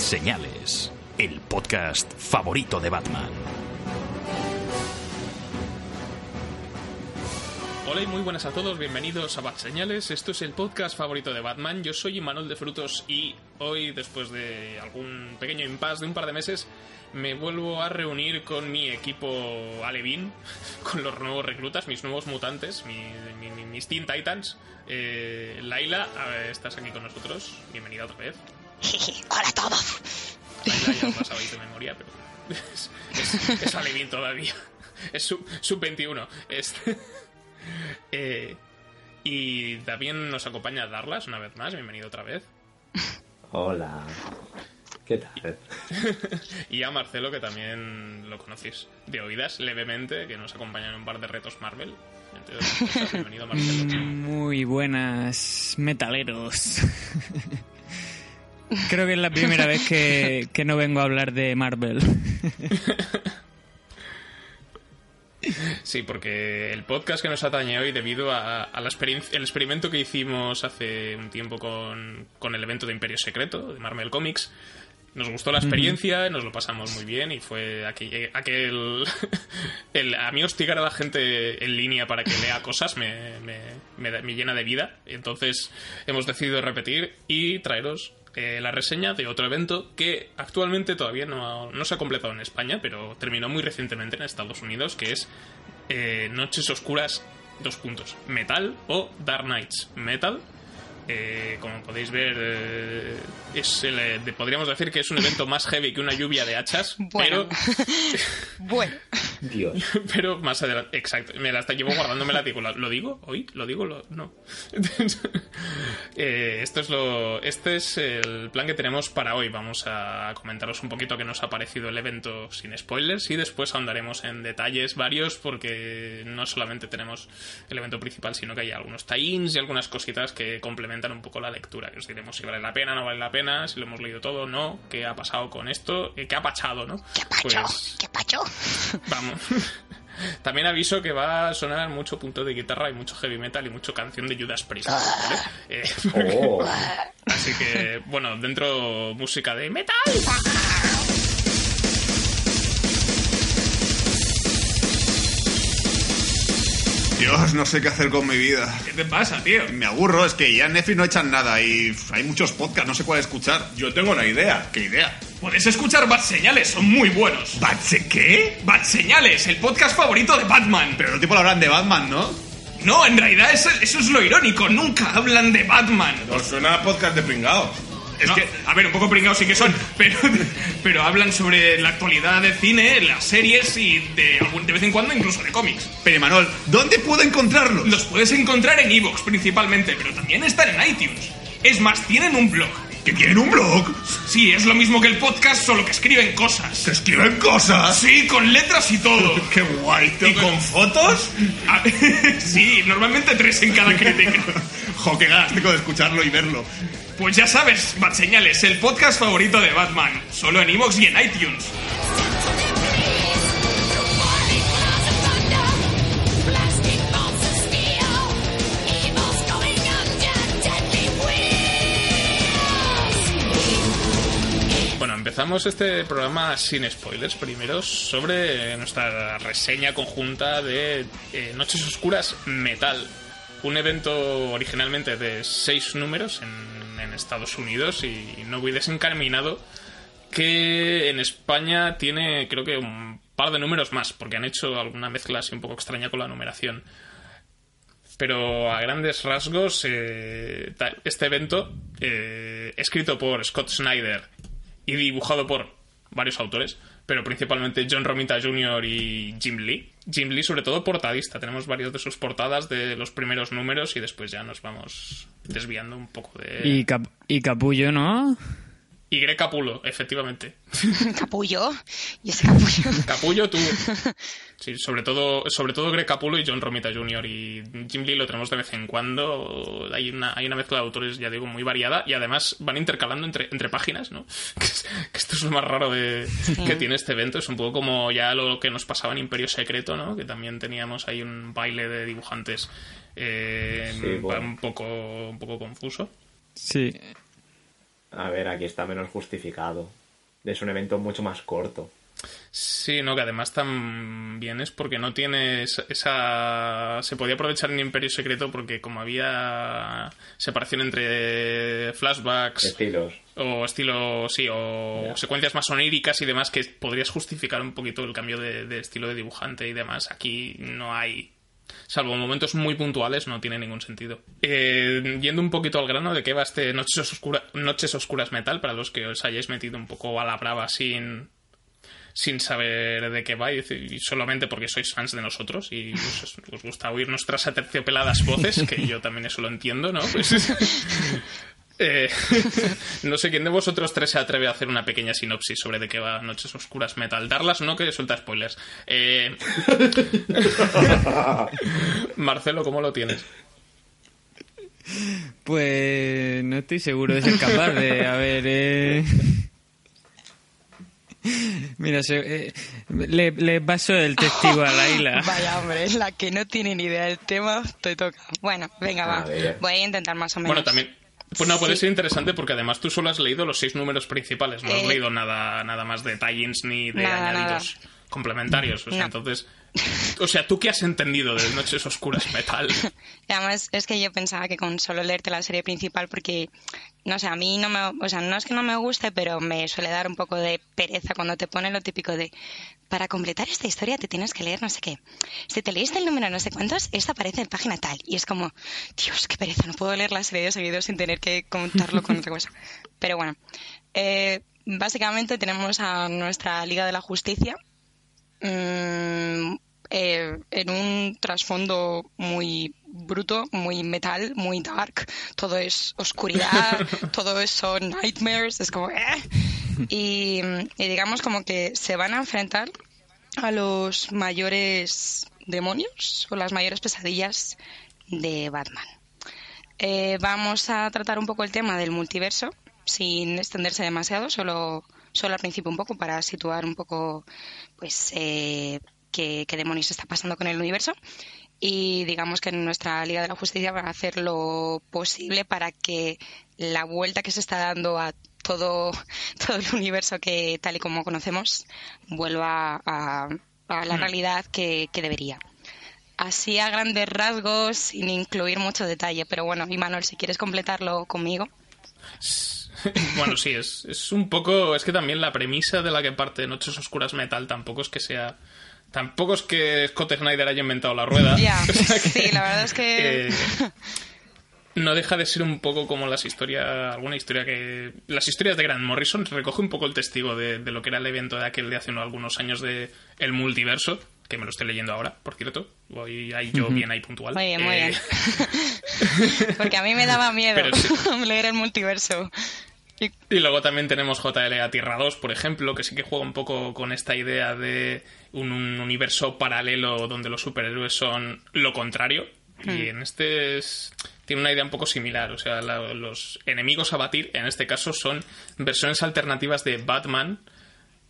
Señales, el podcast favorito de Batman. Hola y muy buenas a todos, bienvenidos a Bat Señales. Esto es el podcast favorito de Batman. Yo soy Manuel de Frutos y hoy, después de algún pequeño impasse de un par de meses, me vuelvo a reunir con mi equipo Alevín, con los nuevos reclutas, mis nuevos mutantes, mi- mi- mi- mis Teen Titans. Eh, Laila, estás aquí con nosotros. Bienvenida otra vez. Hola a todos. Laila ya sabéis de memoria, pero es, es, es Alevín todavía. Es sub, sub 21. Es, eh, y también nos acompaña Darlas una vez más. Bienvenido otra vez. Hola. ¿Qué tal? Y a Marcelo, que también lo conocéis de oídas levemente, que nos acompaña en un par de retos Marvel. Entre otras cosas. Bienvenido, Marcelo. Muy buenas, metaleros. Creo que es la primera vez que, que no vengo a hablar de Marvel. Sí, porque el podcast que nos atañe hoy, debido a, a la experiencia, el experimento que hicimos hace un tiempo con, con el evento de Imperio Secreto, de Marvel Comics, nos gustó la experiencia, nos lo pasamos muy bien y fue aquel, aquel el, a mí hostigar a la gente en línea para que lea cosas me, me, me me llena de vida. Entonces hemos decidido repetir y traeros eh, la reseña de otro evento que actualmente todavía no, no se ha completado en España, pero terminó muy recientemente en Estados Unidos, que es eh, Noches Oscuras, dos puntos, Metal o Dark Knights Metal. Eh, como podéis ver, es el, de- podríamos decir que es un evento más heavy que una lluvia de hachas, Bueno. Bueno. Dios. pero, más adelante, exacto, me la está llevo guardándome la digo, ¿lo digo? ¿Hoy? ¿Lo digo? Lo, no. Eh, esto es lo, este es el plan que tenemos para hoy. Vamos a comentaros un poquito qué nos ha parecido el evento sin spoilers y después ahondaremos en detalles varios porque no solamente tenemos el evento principal, sino que hay algunos tie-ins y algunas cositas que complementan un poco la lectura. Que os diremos si vale la pena, no vale la pena, si lo hemos leído todo, no, qué ha pasado con esto, eh, qué ha pachado, ¿no? ¿Qué pacho? Pues, ¿Qué pacho? Vamos. También aviso que va a sonar mucho punto de guitarra y mucho heavy metal y mucho canción de Judas Priest. ¿vale? Eh, Oh. así que, bueno, dentro música de metal. Dios, no sé qué hacer con mi vida. ¿Qué te pasa, tío? Me aburro, es que ya en Netflix no echan nada y hay muchos podcasts, no sé cuál escuchar. Yo tengo una idea. ¿Qué idea? Puedes escuchar Bat Señales, son muy buenos. ¿Batse qué? Bat Señales, el podcast favorito de Batman. Pero los tipos hablan de Batman, ¿no? No, en realidad eso, eso es lo irónico, nunca hablan de Batman. Os suena a podcast de pringados. Es No. que, a ver, un poco pringados sí que son, pero, pero hablan sobre la actualidad del cine, las series y de, de vez en cuando incluso de cómics. Pero Manuel, ¿dónde puedo encontrarlos? Los puedes encontrar en Evox principalmente, pero también están en iTunes. Es más, tienen un blog. ¿Que tienen un blog? Sí, es lo mismo que el podcast, solo que escriben cosas. ¿Que escriben cosas? Sí, con letras y todo. ¡Qué guay! ¿Y con fotos? Ah, sí, normalmente tres en cada crítica. Jo, qué ganas tengo de escucharlo y verlo. Pues ya sabes, Bat Señales, el podcast favorito de Batman. Solo en Evox y en iTunes. Empezamos este programa sin spoilers primero sobre nuestra reseña conjunta de eh, Noches Oscuras Metal. Un evento originalmente de seis números en, Estados Unidos y no voy desencaminado que en España tiene creo que un par de números más porque han hecho alguna mezcla así un poco extraña con la numeración. Pero a grandes rasgos, eh, este evento, eh, escrito por Scott Snyder y dibujado por varios autores, pero principalmente John Romita Jr. y Jim Lee. Jim Lee, sobre todo, portadista. Tenemos varias de sus portadas de los primeros números y después ya nos vamos desviando un poco de. Y, Cap- y Capullo, ¿no? Y Greg Capullo, efectivamente. Capullo. Y ese capullo. Capullo, tú. Sí, sobre todo, sobre todo Greg Capullo y John Romita Jr. Y Jim Lee lo tenemos de vez en cuando. Hay una, hay una mezcla de autores, ya digo, muy variada. Y además van intercalando entre, entre páginas, ¿no? Que, es- que esto es lo más raro de, que tiene este evento. Es un poco como ya lo que nos pasaba en Imperio Secreto, ¿no? Que también teníamos ahí un baile de dibujantes eh, Sí, bueno. un, poco, un poco confuso. Sí. A ver, aquí está menos justificado. Es un evento mucho más corto. Sí, no, que además también es porque no tiene esa, Se podía aprovechar en Imperio Secreto porque como había separación entre flashbacks Estilos. o estilo, sí, o secuencias más oníricas y demás que podrías justificar un poquito el cambio de, de estilo de dibujante y demás. Aquí no hay... Salvo momentos muy puntuales, no tiene ningún sentido. Eh, yendo un poquito al grano de qué va este Noches, Oscura- Noches Oscuras Metal, para los que os hayáis metido un poco a la brava sin, sin saber de qué va y, solamente porque sois fans de nosotros y os, os gusta oír nuestras aterciopeladas voces, que yo también eso lo entiendo, ¿no? Pues, eh, no sé quién de vosotros tres se atreve a hacer una pequeña sinopsis sobre de qué va Noches Oscuras Metal. Darlas no, que suelta spoilers. Eh, Marcelo, ¿cómo lo tienes? Pues no estoy seguro de ser capaz de. A ver, eh... Mira, se- eh, le, le paso el testigo a Laila. Vaya, hombre, la que no tiene ni idea del tema, te toca. Bueno, venga, va. Ver. Voy a intentar más o menos. Bueno, también. Pues no, puede Sí. ser interesante porque además tú solo has leído los seis números principales, no has Eh, leído nada, nada más de tie-ins ni de Nada, añadidos complementarios. O sea, No. entonces. O sea, ¿tú qué has entendido de Noches Oscuras Metal? Y Además, es que yo pensaba que con solo leerte la serie principal, porque, no sé, a mí no me, o sea, no es que no me guste, pero me suele dar un poco de pereza cuando te ponen lo típico de, para completar esta historia te tienes que leer no sé qué. Si te leíste el número no sé cuántos, esto aparece en página tal. Y es como, Dios, qué pereza, no puedo leer la serie de seguido sin tener que contarlo con otra cosa. Pero bueno, eh, básicamente tenemos a nuestra Liga de la Justicia, mm, eh, en un trasfondo muy bruto, muy metal, muy dark. Todo es oscuridad, todo es son nightmares, es como... ¿eh? Y, y digamos como que se van a enfrentar a los mayores demonios o las mayores pesadillas de Batman. Eh, vamos a tratar un poco el tema del multiverso, sin extenderse demasiado, solo, solo al principio un poco para situar un poco pues eh, qué, qué demonios está pasando con el universo. Y digamos que en nuestra Liga de la Justicia van a hacer lo posible para que la vuelta que se está dando a todo, todo el universo que tal y como conocemos vuelva a, a la realidad que, que debería. Así a grandes rasgos, sin incluir mucho detalle. Pero bueno, Imanol, si quieres completarlo conmigo. bueno, sí, es, es un poco. Es que también la premisa de la que parte Noches Oscuras Metal tampoco es que sea. Tampoco es que Scott Snyder haya inventado la rueda. Ya, O sea que, sí, la verdad es que... eh, no deja de ser un poco como las historias, alguna historia que... Las historias de Grant Morrison recoge un poco el testigo de, de lo que era el evento de aquel de hace unos- algunos años de El Multiverso, que me lo estoy leyendo ahora, por cierto. Voy ahí yo bien ahí puntual. Muy bien, muy Eh, bien. Porque a mí me daba miedo sí. leer el multiverso. Y- Y luego también tenemos JLA Tierra 2, por ejemplo, que sí que juega un poco con esta idea de un, un universo paralelo donde los superhéroes son lo contrario. Y en este es- tiene una idea un poco similar. O sea, la- los enemigos a batir, en este caso, son versiones alternativas de Batman.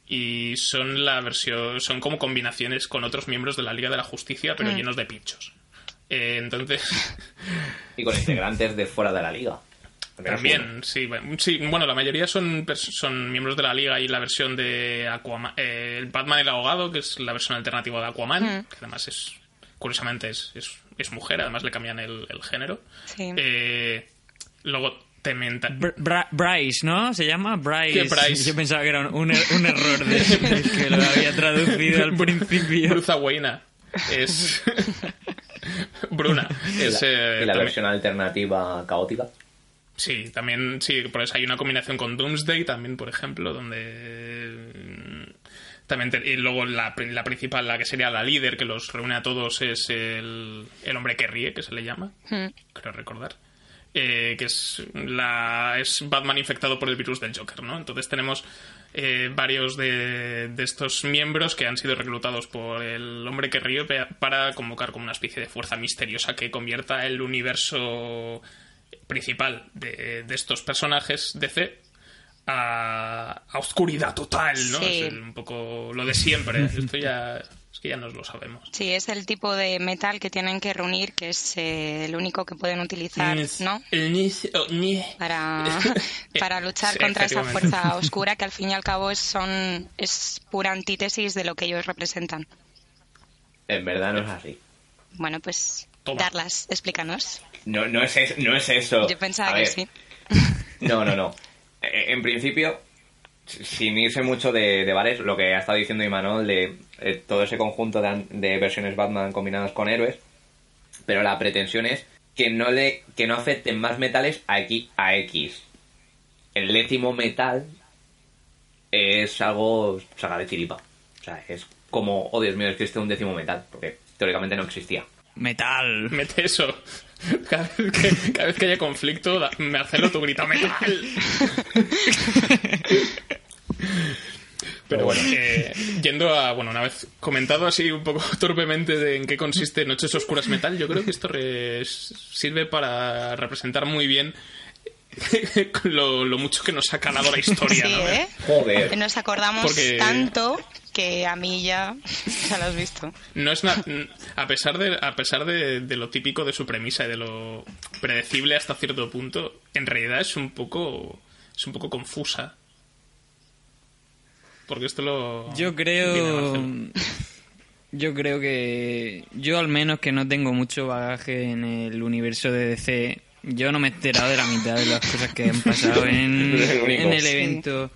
Y son la versión. son como combinaciones con otros miembros de la Liga de la Justicia, pero llenos de pinchos. Eh, entonces. Y con integrantes de fuera de la liga. También, sí, bueno, sí. Bueno, la mayoría son, son miembros de la liga y la versión de Aquaman. eh, el Batman el abogado, que es la versión alternativa de Aquaman, que además es, curiosamente, es, es, es mujer, además le cambian el, el género. Sí. Eh, luego también... ta- Br- Bra- Bryce, ¿no? ¿Se llama? Bryce. ¿Qué Bryce? Yo pensaba que era un, un er- un error de, que lo había traducido al principio. Bruza Wayna es... Bruna. Es, y eh, la también- versión alternativa caótica. Sí, también, sí, por eso hay una combinación con Doomsday también, por ejemplo, donde mm, también te- y luego la, la principal, la que sería la líder que los reúne a todos es el, el hombre que ríe, que se le llama, Hmm. creo recordar. eh, que es, la, es Batman infectado por el virus del Joker, ¿no? Entonces tenemos eh, varios de, de estos miembros que han sido reclutados por el hombre que ríe para convocar como una especie de fuerza misteriosa que convierta el universo principal de, de estos personajes DC a, a oscuridad total, ¿no? Sí. Es el- un poco lo de siempre. Esto ya es que ya nos lo sabemos. Sí, es el tipo de metal que tienen que reunir, que es eh, el único que pueden utilizar, ¿no? Para, para luchar Sí, contra esa fuerza oscura que al fin y al cabo es, son, es pura antítesis de lo que ellos representan. En verdad no es así. Bueno, pues Toma. Darlas, explícanos. No, no, es, es- no es eso. Yo pensaba que sí. No, no, no. Eh, En principio, sin irse mucho de, de bares, lo que ha estado diciendo Imanol de eh, todo ese conjunto de, an- de versiones Batman combinadas con héroes, pero la pretensión es que no le que no afecten más metales a X. A X. El décimo metal es algo saca de chiripa. O sea, es como, oh Dios mío, existe un décimo metal, porque teóricamente no existía. Metal. Mete eso. Cada vez que, cada vez que haya conflicto, da- Marcelo, tú grita metal. Pero bueno, eh, yendo a, bueno, una vez comentado así un poco torpemente de en qué consiste Noches Oscuras Metal, yo creo que esto re- sirve para representar muy bien lo, lo mucho que nos ha calado la historia, Sí, ¿no? ¿eh? Joder. Nos acordamos Porque- tanto que a mí ya ya lo has visto. No es na- a pesar de a pesar de, de lo típico de su premisa y de lo predecible hasta cierto punto, en realidad es un poco es un poco confusa. Porque esto lo Yo creo. Yo creo que. Yo, al menos, que no tengo mucho bagaje en el universo de DC. Yo no me he enterado de la mitad de las cosas que han pasado en, el único. en el Sí. evento.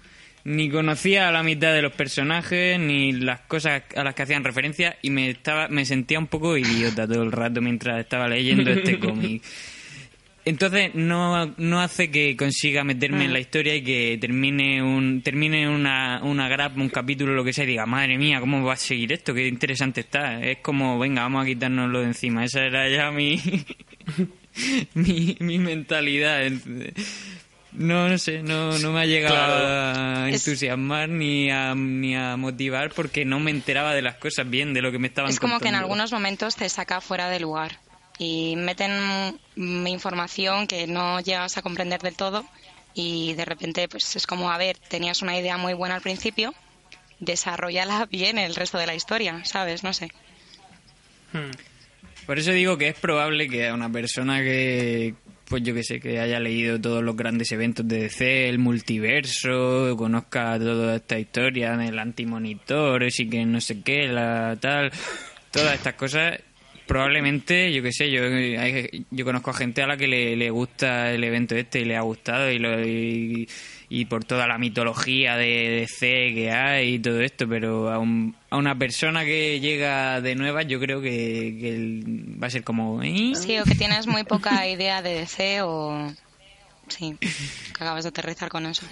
Ni conocía a la mitad de los personajes, ni las cosas a las que hacían referencia, y me estaba me sentía un poco idiota todo el rato mientras estaba leyendo este cómic. Entonces no, no hace que consiga meterme en la historia y que termine un termine una, una grapa, un capítulo, lo que sea, y diga, madre mía, ¿cómo va a seguir esto? Qué interesante está. Es como, venga, vamos a quitárnoslo de encima. Esa era ya mi, mi, mi mentalidad. No, no sé, no, no me ha llegado a Es- entusiasmar ni a, ni a motivar porque no me enteraba de las cosas bien, de lo que me estaban Es como que en algunos momentos te saca fuera de lugar y meten mm, información que no llegas a comprender del todo y de repente pues es como, a ver, tenías una idea muy buena al principio, desarrollala bien el resto de la historia, ¿sabes? No sé. Por eso digo que es probable que a una persona que, pues yo que sé, que haya leído todos los grandes eventos de DC, el multiverso, conozca toda esta historia del antimonitores y que no sé qué, la tal, todas estas cosas, probablemente, yo que sé, yo hay- yo conozco a gente a la que le, le gusta el evento este y le ha gustado y, lo, y, y por toda la mitología de DC que hay y todo esto, pero a, un- a una persona que llega de nueva yo creo que, que el- va a ser como... ¿eh? Sí, o que tienes muy poca idea de DC o... Sí, que acabas de aterrizar con eso.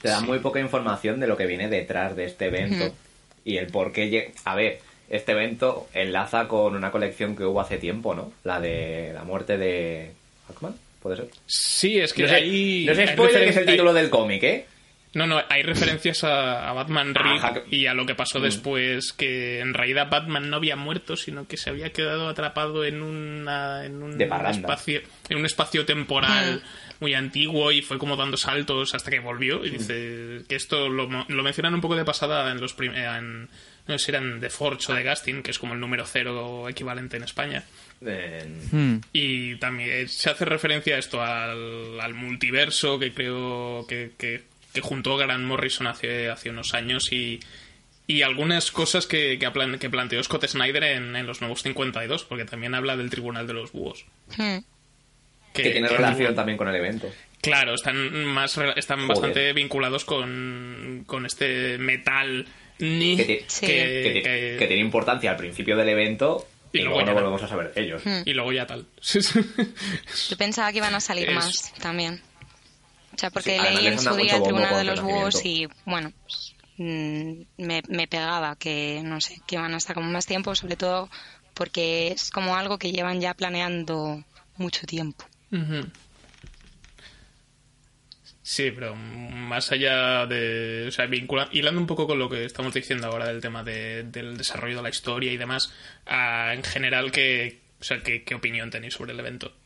Te da muy poca información de lo que viene detrás de este evento y el por qué. A ver, este evento enlaza con una colección que hubo hace tiempo, ¿no? La de la muerte de. ¿Hackman? ¿Puede ser? Sí, es que No sé, hay no sé hay que es el título hay- del cómic, ¿eh? No, no, hay referencias a, a Batman Reed Ajá. y a lo que pasó Mm. después, que en realidad Batman no había muerto, sino que se había quedado atrapado en, una, en un espacio en un espacio temporal muy antiguo y fue como dando saltos hasta que volvió. Y dice que esto lo, mo- lo mencionan un poco de pasada en los en, no sé si eran de Forge o de Gastin, que es como el número cero equivalente en España. Hmm. Y también se hace referencia a esto, al, al multiverso que creo que, que, que juntó Grant Morrison hace, hace unos años y, y algunas cosas que, que, que planteó Scott Snyder en, en los nuevos 52, porque también habla del Tribunal de los Búhos. Hmm. que tiene que- relación también con el evento. Claro, están más están Joder. bastante vinculados con, con este metal ni Que, ti- Sí. que que- ti- que- que tiene importancia al principio del evento y, Y luego, ya no. volvemos a saber de ellos. Hmm. y luego ya tal. Yo pensaba que iban a salir Es- más también. O sea, porque Sí, leí en su día el Tribunal de los Búhos y, bueno, pues, mm, me, me pegaba que, no sé, que iban a estar como más tiempo, sobre todo porque es como algo que llevan ya planeando mucho tiempo. Ujú. Sí, pero más allá de. O sea, vincula- hilando un poco con lo que estamos diciendo ahora del tema de- del desarrollo de la historia y demás, en general, ¿qué, o sea, ¿qué, qué opinión tenéis sobre el evento?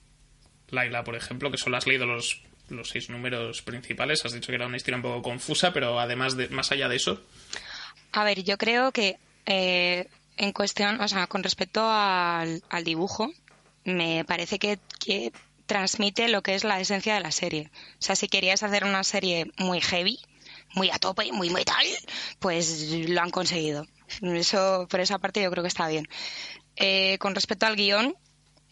Laila, por ejemplo, que solo has leído los, los seis números principales, has dicho que era una historia un poco confusa, pero además de, más allá de eso, A ver, yo creo que eh, en cuestión, o sea, con respecto al, al dibujo, me parece que, que transmite lo que es la esencia de la serie. O sea, si querías hacer una serie muy heavy, muy a tope, muy metal, pues lo han conseguido. Eso, por esa parte, yo creo que está bien. Eh, con respecto al guion,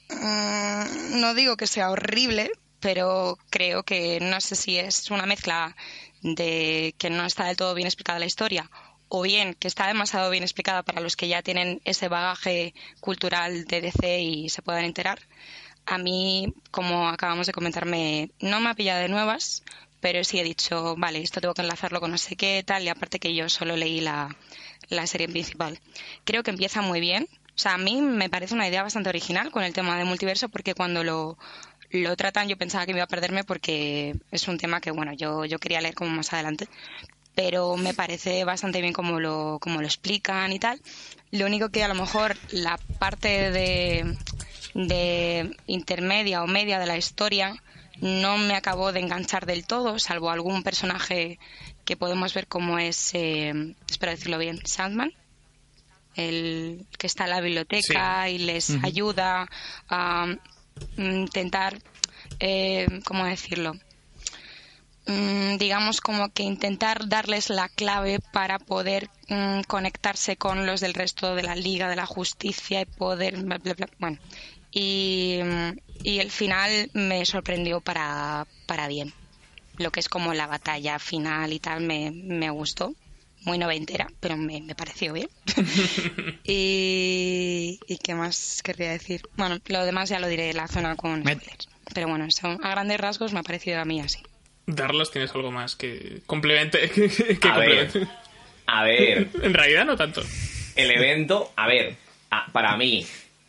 mm, no digo que sea horrible, pero creo que no sé si es una mezcla de que no está del todo bien explicada la historia o bien que está demasiado bien explicada para los que ya tienen ese bagaje cultural de DC y se puedan enterar. A mí, como acabamos de comentarme, no me ha pillado de nuevas, pero sí he dicho, vale, esto tengo que enlazarlo con no sé qué, tal, y aparte que yo solo leí la, la serie principal. Creo que empieza muy bien. O sea, a mí me parece una idea bastante original con el tema del multiverso, porque cuando lo, lo tratan yo pensaba que me iba a perderme porque es un tema que, bueno, yo, yo quería leer como más adelante pero me parece bastante bien como lo, como lo explican y tal. Lo único que a lo mejor la parte de, de intermedia o media de la historia no me acabó de enganchar del todo, salvo algún personaje que podemos ver como es, eh, espero decirlo bien, Sandman, el que está en la biblioteca y les ayuda a mm, intentar, eh, ¿cómo decirlo? mm, digamos como que intentar darles la clave para poder mm, conectarse con los del resto de la Liga de la Justicia y poder bla, bla, bla. bueno y, mm, y el final me sorprendió para, para bien lo que es como la batalla final y tal me, me gustó muy noventera pero me, me pareció bien y, y qué más querría decir bueno lo demás ya lo diré en la zona con spoilers pero bueno eso a grandes rasgos me ha parecido a mí así Darlos tienes algo más que complemente. Que, que A ver. complemente. A ver, En realidad no tanto. el evento, a ver, a- para mí,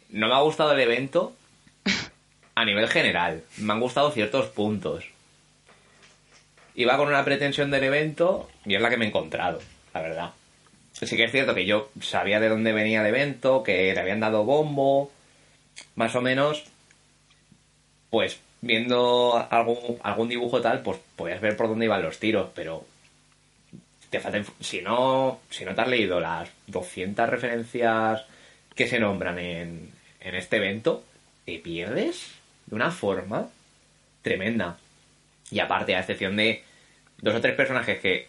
no me ha gustado el evento a nivel general. Me han gustado ciertos puntos. Iba con una pretensión del evento y es la que me he encontrado, la verdad. Sí que es cierto que yo sabía de dónde venía el evento, que le habían dado bombo, más o menos. Pues viendo algún, algún dibujo tal, pues podías ver por dónde iban los tiros, pero te falta si no si no te has leído las 200 referencias que se nombran en, en este evento te pierdes de una forma tremenda y aparte a excepción de dos o tres personajes que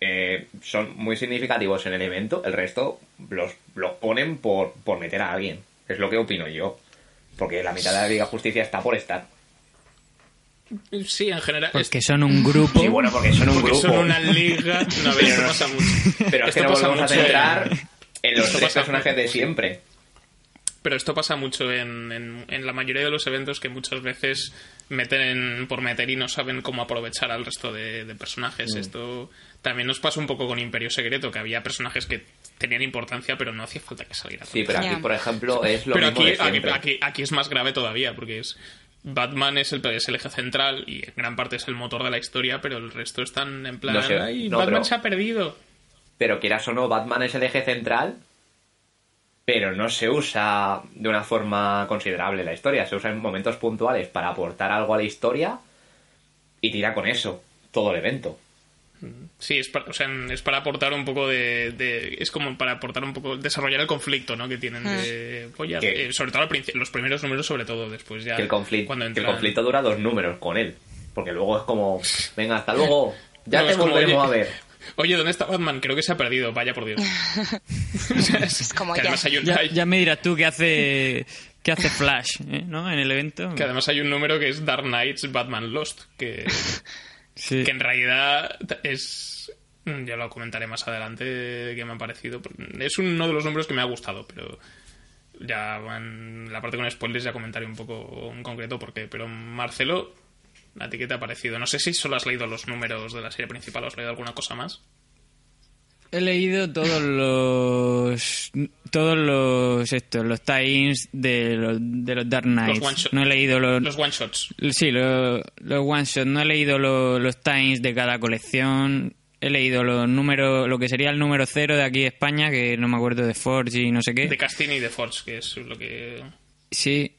eh, son muy significativos en el evento el resto los, los ponen por, por meter a alguien es lo que opino yo porque la mitad de la Liga Justicia está por estar Sí, en general. Porque son un grupo. sí bueno porque son un porque grupo son una liga. No, a ver, esto pasa mucho. pero es que no volvemos a centrar en los tres personajes de siempre Pero esto pasa mucho en, en- en la mayoría de los eventos que muchas veces meten en- por meter y no saben cómo aprovechar al resto de, de Mm. personajes. Esto también nos pasa un poco con Imperio Secreto, que había personajes que tenían importancia, pero no hacía falta que salieran. Sí, pero aquí, por ejemplo, es lo pero mismo aquí, de aquí, siempre. aquí, aquí es más grave todavía, porque es Batman es el, es el eje central y en gran parte es el motor de la historia, pero el resto están en plan, No sé, ay, no, Batman pero- se ha perdido. Pero quieras o no, Batman es el eje central, pero no se usa de una forma considerable la historia. Se usa en momentos puntuales para aportar algo a la historia y tira con eso todo el evento. Sí, es para, o sea, es para aportar un poco de, de- Es como para aportar un poco. Desarrollar el conflicto, ¿no? Que tienen de. pues ya, Que- eh, sobre todo los primeros números, sobre todo. Después ya. Que el, conflicto, Cuando que el conflicto dura dos números con él. Porque luego es como, venga, hasta luego, ya No, te como, volveremos a ver. Oye, ¿dónde está Batman? Creo que se ha perdido. Vaya por Dios. O sea, Es como que ya. además hay un, Ya, me dirás tú qué hace, qué hace Flash, ¿eh? ¿no? En el evento. que además hay un número que es Dark Knights Batman Lost. Que, Sí. que en realidad es. Ya lo comentaré más adelante que me ha parecido. Es uno de los números que me ha gustado, pero ya en la parte con spoilers ya comentaré un poco en concreto porque pero Marcelo ¿a ti qué te ha parecido? no sé si solo has leído los números de la serie principal o has leído alguna cosa más He leído todos los todos los estos los tie-ins de los, de los Dark Knights. one shot- no he leído los, Los one shots. sí, los, los one shot, no he leído los, los tie-ins de cada colección. He leído los números, lo que sería el número cero de aquí de España, que no me acuerdo de Forge y no sé qué. De Castini y de Forge, que es lo que. Sí.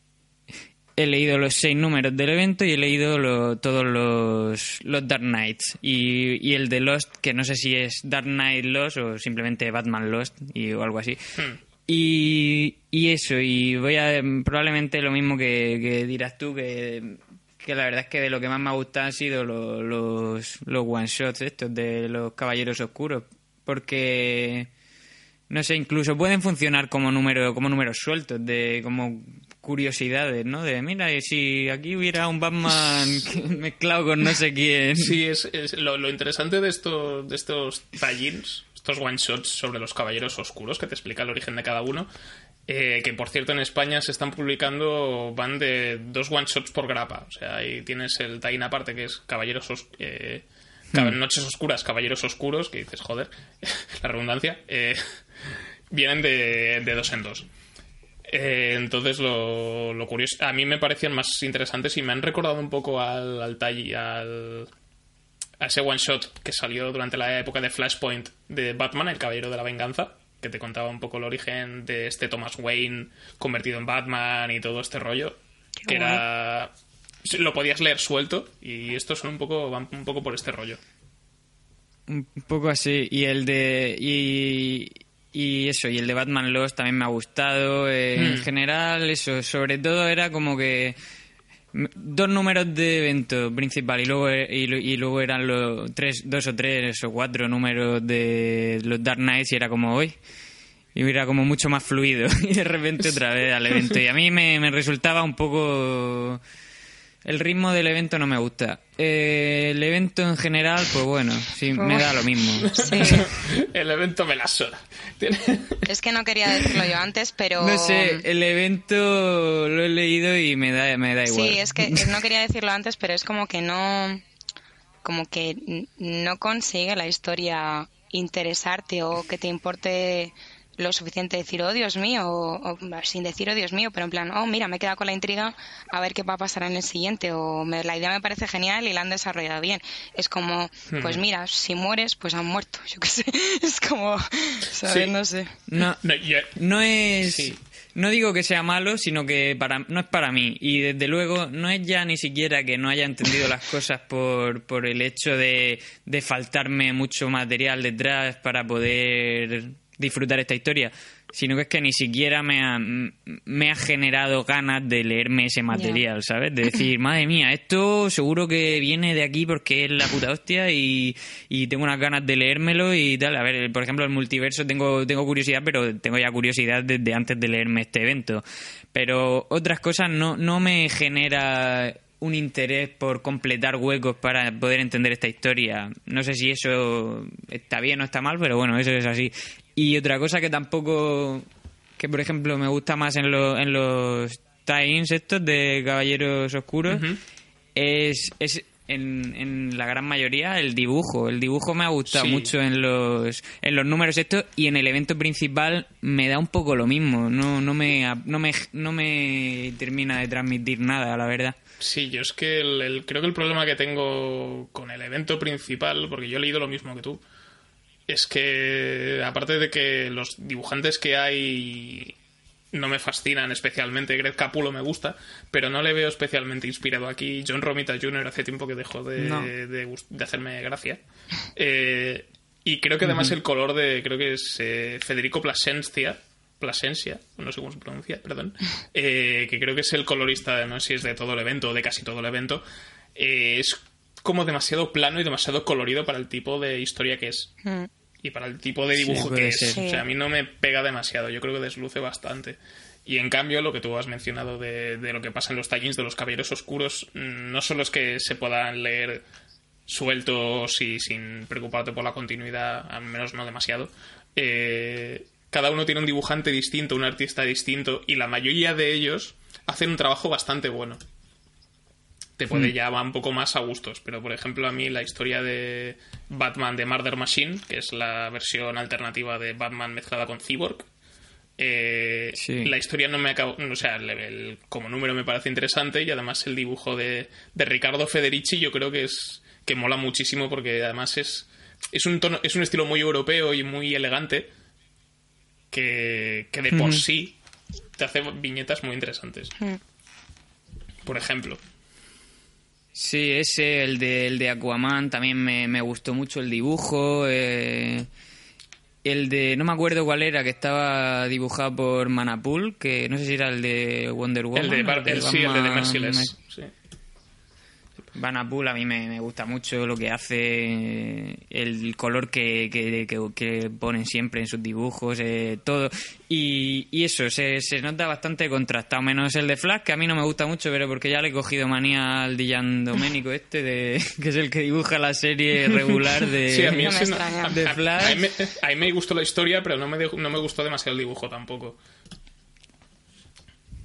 He leído los seis números del evento y he leído lo- todos los, los Dark Knights. Y, y el de Lost, que no sé si es Dark Knight Lost o simplemente Batman Lost y, o algo así. Hmm. Y, y eso, y voy a. Probablemente lo mismo que, que dirás tú, que, que la verdad es que de lo que más me ha gustado han sido lo- los, los one shots estos de los Caballeros Oscuros. Porque no sé, incluso pueden funcionar como número, como números sueltos, de como curiosidades, ¿no? De mira, y si aquí hubiera un Batman mezclado con no sé quién. Sí, es, es lo, lo interesante de estos, de estos tie-ins, estos one-shots sobre los caballeros oscuros, que te explica el origen de cada uno, eh, que por cierto en España se están publicando, van de dos one-shots por grapa. O sea, ahí tienes el tie-in aparte que es caballeros os- eh, cab- Noches Oscuras, Caballeros Oscuros, que dices, joder, la redundancia, eh, vienen de, de dos en dos. Eh, entonces, lo, lo curioso. A mí me parecían más interesantes y me han recordado un poco al, al al, a ese one shot que salió durante la época de Flashpoint de Batman, el Caballero de la Venganza, que te contaba un poco el origen de este Thomas Wayne convertido en Batman y todo este rollo, que era lo podías leer suelto y estos son un poco van un poco por este rollo. Un poco así. Y el de. Y, y eso, y el de Batman Lost también me ha gustado. eh, En Mm. general, eso, sobre todo era como que. Dos números de evento principal y luego, e- y, lu- y luego eran los tres, dos o tres o cuatro números de los Dark Knights y era como hoy. Y era como mucho más fluido. Y de repente otra vez al evento. Y a mí me, me resultaba un poco. El ritmo del evento no me gusta. Eh, el evento en general, pues bueno, sí, me da lo mismo. Sí. el evento me la sola. Es que no quería decirlo yo antes, pero... No sé, el evento lo he leído y me da, me da igual. Sí, es que no quería decirlo antes, pero es como que no... Como que no consigue la historia interesarte o que te importe lo suficiente decir, oh Dios mío, o, o sin decir, oh Dios mío, pero en plan, oh mira, me he quedado con la intriga a ver qué va a pasar en el siguiente, o me- la idea me parece genial y la han desarrollado bien. Es como, pues mira, si mueres, pues han muerto, yo qué sé. Es como, ¿sabes? Sí. No sé. No, No, yo- no es... Sí. No digo que sea malo, sino que para, no es para mí. Y desde luego no es ya ni siquiera que no haya entendido las cosas por, por el hecho de, de faltarme mucho material detrás para poder disfrutar esta historia, sino que es que ni siquiera me ha, me ha generado ganas de leerme ese material, ¿sabes? De decir, madre mía, esto seguro que viene de aquí porque es la puta hostia y, y tengo unas ganas de leérmelo y tal. A ver, por ejemplo, el multiverso tengo, tengo curiosidad, pero tengo ya curiosidad desde antes de leerme este evento. Pero otras cosas no, no me genera un interés por completar huecos para poder entender esta historia. No sé si eso está bien o está mal, pero bueno, eso es así. Y otra cosa que tampoco, que por ejemplo me gusta más en, lo- en los tie-ins estos de Caballeros Oscuros, es, es en, en la gran mayoría el dibujo. El dibujo me ha gustado Sí. mucho en los, en los números estos y en el evento principal me da un poco lo mismo. No, no, me, no, me, no me termina de transmitir nada, la verdad. Sí, yo es que el- el- creo que el problema que tengo con el evento principal, porque yo he leído lo mismo que tú, es que aparte de que los dibujantes que hay no me fascinan especialmente, Greg Capulo me gusta, pero no le veo especialmente inspirado aquí. John Romita Jr. hace tiempo que dejó de, No. de gust- de hacerme gracia. Eh, y creo que además el color de, creo que es eh, Federico Plasencia, Plasencia, no sé cómo se pronuncia, perdón, eh, que creo que es el colorista, no sé si es de todo el evento o de casi todo el evento, eh, es como demasiado plano y demasiado colorido para el tipo de historia que es. Mm. Y para el tipo de dibujo que es. ser. O sea, a mí no me pega demasiado. Yo creo que desluce bastante. Y en cambio, lo que tú has mencionado de, de lo que pasa en los tallings de los caballeros oscuros, mm, no solo es que se puedan leer sueltos y sin preocuparte por la continuidad, al menos no demasiado. eh, cada uno tiene un dibujante distinto, un artista distinto, y la mayoría de ellos hacen un trabajo bastante bueno. Te puede llevar un poco más a gustos. Pero, por ejemplo, a mí la historia de Batman de Murder Machine, que es la versión alternativa de Batman mezclada con Cyborg, eh, Sí. la historia no me acabó, o sea, el- el- como número me parece interesante y además el dibujo de, de Ricardo Federici yo creo que es que mola muchísimo porque además es es un tono, es un estilo muy europeo y muy elegante que, que de por Ujú. sí te hace viñetas muy interesantes. Por ejemplo, Sí, ese, el de, el de Aquaman, también me, me gustó mucho el dibujo. eh, el de, no me acuerdo cuál era, que estaba dibujado por Manapul, que no sé si era el de Wonder Woman. el de, o el, sí, el de The Merciless. sí. Vanapul a mí me, me gusta mucho lo que hace, el color que, que, que- que ponen siempre en sus dibujos, eh, todo. Y, y eso, se, se nota bastante contrastado, menos el de Flash, que a mí no me gusta mucho, pero porque ya le he cogido manía al Dillan Doménico este, de, que es el que dibuja la serie regular de, Sí, a mí, No no- extraña. a- de a- Flash. a mí me, a mí me gustó la historia, pero no me, dejó- no me gustó demasiado el dibujo tampoco.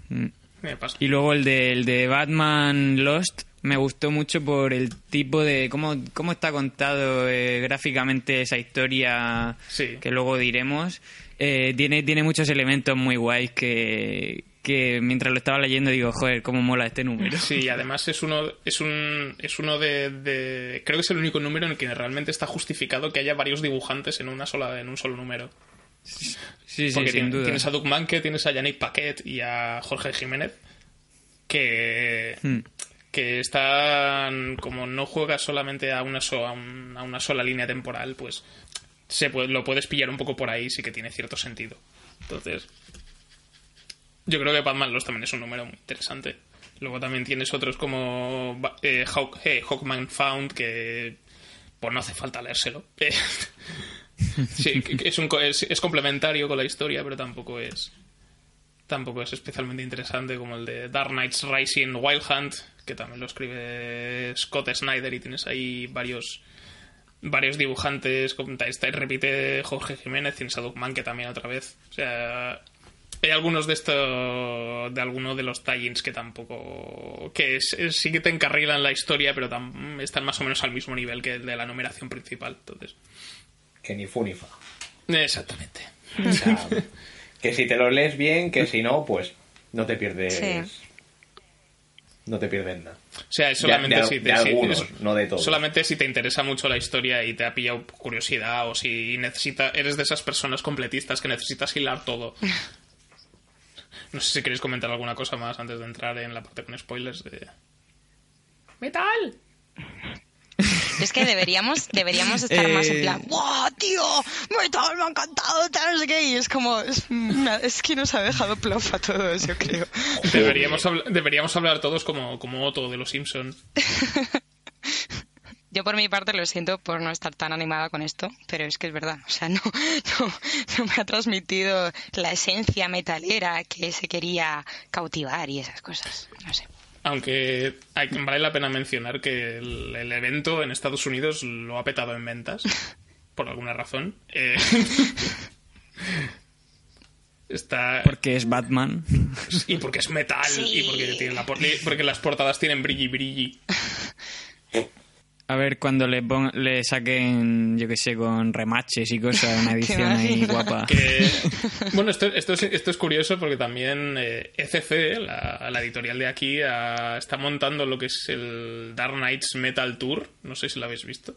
Mm. Me pasa. Y luego el de, el de Batman Lost me gustó mucho por el tipo de cómo, cómo está contado eh, gráficamente esa historia Sí. que luego diremos. Eh, tiene, tiene muchos elementos muy guays que, que mientras lo estaba leyendo digo, joder, cómo mola este número. Sí, además es uno, es un, es uno de, de- creo que es el único número en el que realmente está justificado que haya varios dibujantes en una sola, en un solo número. Sí, sí, Porque sin duda. tienes a Doug Manke, tienes a Yannick Paquet y a Jorge Jiménez, que, Hmm. Que están, como no juegas solamente a una, sola línea temporal, pues se lo puedes pillar un poco por ahí, sí que tiene cierto sentido. Entonces, yo creo que Batman Lost también es un número muy interesante. Luego también tienes otros como eh, eh, Hawkman Found, que pues no hace falta leérselo. Sí, es, es, es complementario con la historia, pero tampoco es tampoco es especialmente interesante como el de Dark Knights Rising Wild Hunt, que también lo escribe Scott Snyder y tienes ahí varios varios dibujantes, como está, repite Jorge Jiménez, tienes a Doug que también otra vez. O sea, hay algunos de estos, de algunos de los tie-ins que tampoco, que es- es- sí que te encarrilan la historia, pero tam- están más o menos al mismo nivel que el de la numeración principal. Entonces, Que ni fu ni fa. exactamente. O sea, que si te lo lees bien, que si no, pues no te pierdes. Sí. No te pierdes nada. O sea, es De- solamente de- si de si- algunos, es- no de todos. Solamente si te interesa mucho la historia y te ha pillado curiosidad o si necesita, eres de esas personas completistas que necesitas hilar todo. No sé si queréis comentar alguna cosa más antes de entrar en la parte con spoilers de... ¡Metal! Es que deberíamos, deberíamos estar más en Eh, plan, ¡Wow, tío! ¡Metal, me ha encantado! Tal, no sé qué", y es como, es, es que nos ha dejado plofa todos, yo creo. Deberíamos, habl- deberíamos hablar todos como, como Otto de los Simpsons. Yo por mi parte lo siento por no estar tan animada con esto, pero es que es verdad, o sea, no, no, no me ha transmitido la esencia metalera que se quería cautivar y esas cosas, no sé. Aunque hay- vale la pena mencionar que el, el evento en Estados Unidos lo ha petado en ventas, por alguna razón. Eh, está... Porque es Batman. Y porque es metal, y porque, tiene la porque las portadas tienen brilli brilli. A ver cuando le, pon- le saquen, yo que sé, con remaches y cosas, una edición ahí guapa. Que, bueno, esto, esto, es, esto es curioso porque también eh, ECC, la, la editorial de aquí, está montando lo que es el Dark Knights Metal Tour. No sé si lo habéis visto.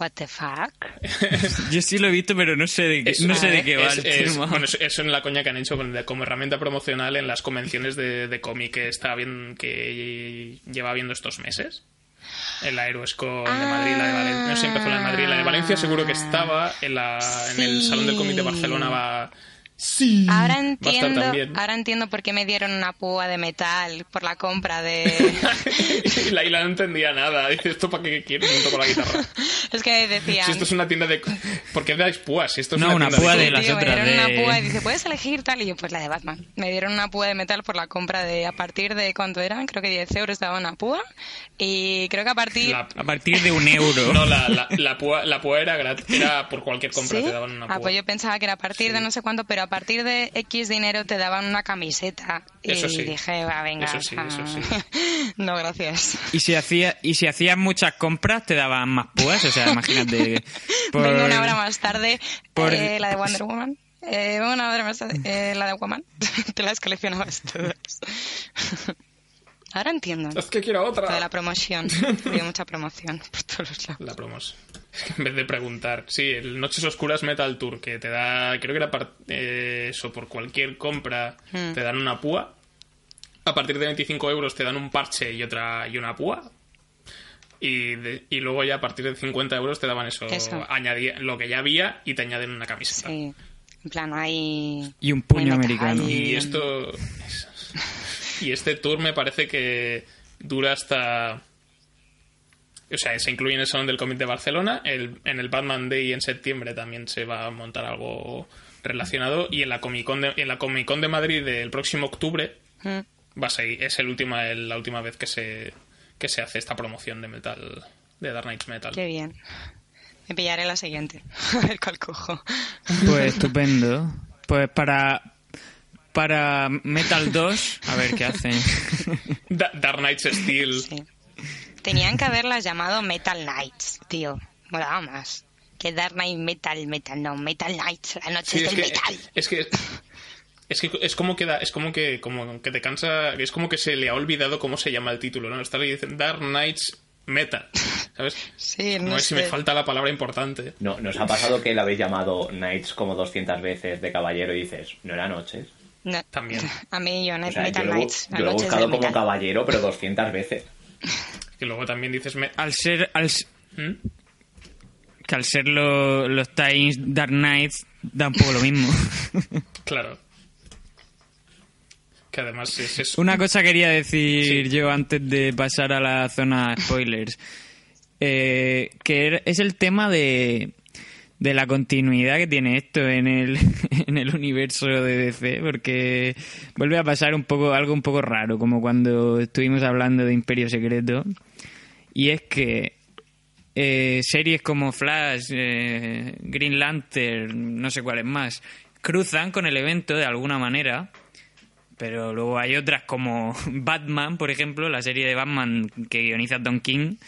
What the fuck? Yo sí lo he visto, pero no sé de qué, Es- no sé de qué va es, el es- tema. bueno, es, es en la coña que han hecho con- como herramienta promocional en las convenciones de, de cómic que está bien, que lleva viendo estos meses. En la de Madrid, la de Valencia. No sé empezó la de Madrid, la de Valencia seguro que estaba. En, la, en el. Salón del Cómic de Barcelona va. Sí. Ahora entiendo, ahora entiendo por qué me dieron una púa de metal por la compra de... y la Isla no entendía nada. Dice, ¿esto para qué quieres? Junto con la guitarra. es que decían... Si esto es una tienda de. ¿Por qué dais púas? Si esto es No, una tienda púa de cómics. las Tío, me otras dieron una de- púa y dice, ¿puedes elegir tal? Y yo, pues la de Batman. Me dieron una púa de metal por la compra de, a partir de, ¿cuánto eran? Creo que 10 euros daba una púa. Y creo que a partir... La- A partir de un euro. No, la, la, la púa, la púa era, grat- era por cualquier compra, ¿Sí? te daban una Ah, púa. pues yo pensaba que era a partir de no sé cuánto, pero a partir de X dinero te daban una camiseta. Y Eso sí. dije, va, venga. Eso sí, eso sí. no, gracias. Y si hacía, y si hacías muchas compras te daban más púas, o sea, imagínate. por- Vengo una hora más tarde, por- eh, la de Wonder Woman. Eh, vengo una hora más tarde, eh, la de Woman. te las coleccionabas todas. Ahora entiendo. Es que quiero Lo de otra. la promoción. Había mucha promoción por todos los lados. La promos. Es que en vez de preguntar. Sí, el Noches Oscuras Metal Tour, que te da. Creo que era par- eh, eso, por cualquier compra Hmm. te dan una púa. A partir de 25 euros te dan un parche y otra y una púa. Y, de- y luego ya a partir de 50 euros te daban eso, Eso. añadía lo que ya había y te añaden una camiseta. Sí. En plan, hay... Y un puño americano. Y esto. Y este tour me parece que dura hasta. O sea, se incluye en el Salón del Cómic de Barcelona. El, en el Batman Day en septiembre también se va a montar algo relacionado. Y en la Comic Con de, en la Comic Con de Madrid del próximo octubre Mm. va a ser, es el última, el- la última vez que se, que se hace esta promoción de metal. De Dark Knights Metal. Qué bien. Me pillaré la siguiente. A ver cuál cojo. Pues estupendo. Pues para para Metal 2, a ver qué hacen. Da- Dark Knights Steel. Sí. Tenían que haberlas llamado Metal Knights, tío. Molaba más. Que Dark Knight Metal, Metal, no, Metal Knights, la noche Sí, es del que, metal. es que es que es como que da- es como que como que te cansa, es como que se le ha olvidado cómo se llama el título, ¿no? Está diciendo Dark Knights Metal, ¿sabes? Sí, No no sé si me falta la palabra importante. No, ¿Nos ha pasado que le habéis llamado Knights como 200 veces de caballero y dices, ¿no era noches? No. También. A mí yo, O Net- sea, Metal yo, lo, Knights, yo lo he buscado del como metal. caballero, pero 200 veces. Que luego también dices me- Al ser al, ¿Mm? que al ser lo- los Times Dark Knights da un poco lo mismo. claro. Que además es, es- Una cosa quería decir Sí. yo antes de pasar a la zona spoilers. Eh, que era- es el tema de, de la continuidad que tiene esto en el, en el universo de DC, porque vuelve a pasar un poco algo un poco raro, como cuando estuvimos hablando de Imperio Secreto. Y es que eh, series como Flash, eh, Green Lantern, no sé cuáles más, cruzan con el evento de alguna manera. Pero luego hay otras como Batman, por ejemplo, la serie de Batman que guioniza Don King,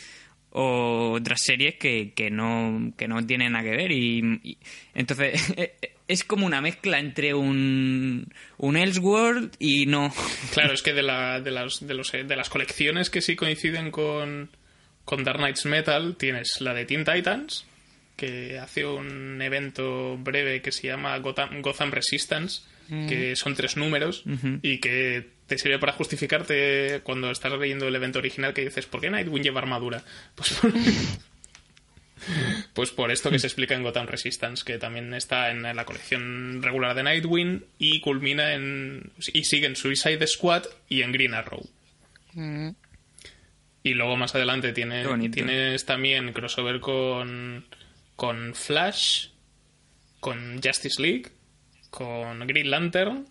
o otras series que, que, no, que no tienen nada que ver. Y, y- entonces es como una mezcla entre un, un Elseworld y no. claro, es que de la, de las de los de las colecciones que sí coinciden con con Dark Knights Metal tienes la de Teen Titans que hace un evento breve que se llama Gotham, Gotham Resistance, que son tres números y que te sirve para justificarte cuando estás leyendo el evento original que dices, ¿por qué Nightwing lleva armadura? Pues por, pues por esto que se explica en Gotham Resistance, que también está en la colección regular de Nightwing y culmina en... y sigue en Suicide Squad y en Green Arrow. Mm. Y luego más adelante tiene, tienes también crossover con, con Flash, con Justice League, con Green Lantern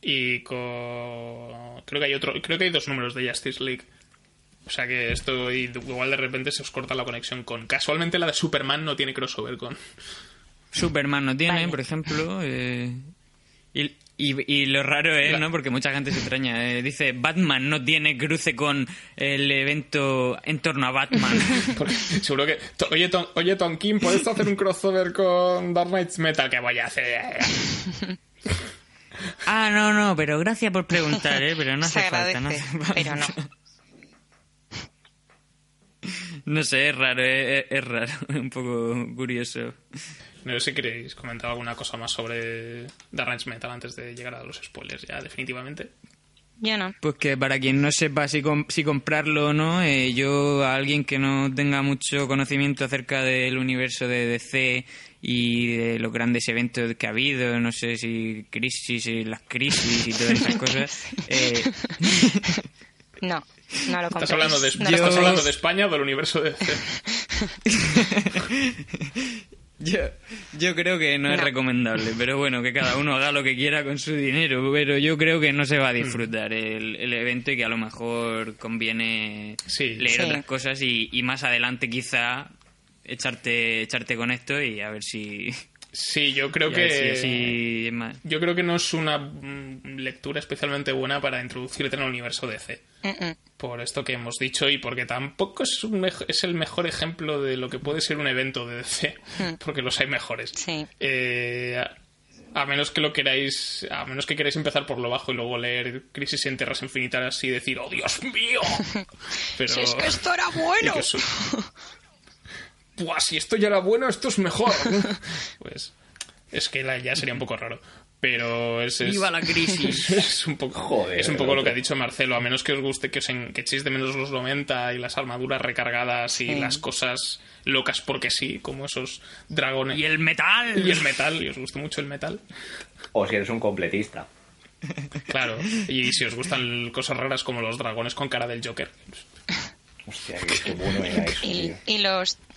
y con... Creo que hay otro, creo que hay dos números de Justice League. O sea que esto y igual de repente se os corta la conexión con... Casualmente la de Superman no tiene crossover con... Superman no tiene, Vale. por ejemplo. eh, y, y, y lo raro es, ¿no? Porque mucha gente se extraña. eh, dice, Batman no tiene cruce con el evento en torno a Batman. Porque seguro que... to- Oye, Tom, oye, Tom King, ¿puedes hacer un crossover con Dark Knights Metal? Que voy a hacer... ah, no, no, pero gracias por preguntar, ¿eh? Pero no Se hace falta, no hace falta. pero no. No sé, es raro, es, es raro, un poco curioso. No sé si queréis comentar alguna cosa más sobre Dark Knights Metal antes de llegar a los spoilers ya definitivamente. Yo no. Pues que para quien no sepa si, com- si comprarlo o no, eh, yo a alguien que no tenga mucho conocimiento acerca del universo de DC y de los grandes eventos que ha habido, no sé si crisis y las crisis y todas esas cosas, eh, No, no lo ¿Estás compréis. hablando, de, No ¿estás hablando de España o del universo de DC? Yo, yo creo que no, es recomendable, pero bueno, que cada uno haga lo que quiera con su dinero, pero yo creo que no se va a disfrutar el, el evento y que a lo mejor conviene Sí. leer Sí. otras cosas y, y más adelante quizá echarte, echarte con esto y a ver si... Sí, yo creo que... es más... Yo creo que no es una mm, lectura especialmente buena para introducirte en el universo DC. Por esto que hemos dicho y porque tampoco es, un es el mejor ejemplo de lo que puede ser un evento de DC. Porque los hay mejores. Sí. Eh, a, a menos que lo queráis, a menos que queráis empezar por lo bajo y luego leer Crisis en Tierras Infinitas y decir, ¡Oh, Dios mío! Pero, Si es que esto era y bueno. Buah, si esto ya era bueno, esto es mejor. pues es que la- ya sería un poco raro. Pero es, es- ¡Viva la crisis! es un poco, Joder, es un poco lo que ha dicho Marcelo. A menos que os guste que os en- que echéis de menos los 90 y las armaduras recargadas y Sí. las cosas locas porque sí, como esos dragones. ¡Y el metal! Y el metal, y os gusta mucho el metal. O si eres un completista. Claro. Y si os gustan cosas raras como los dragones con cara del Joker. Hostia, qué, bueno era eso, Y, tío. y los ¿Habe-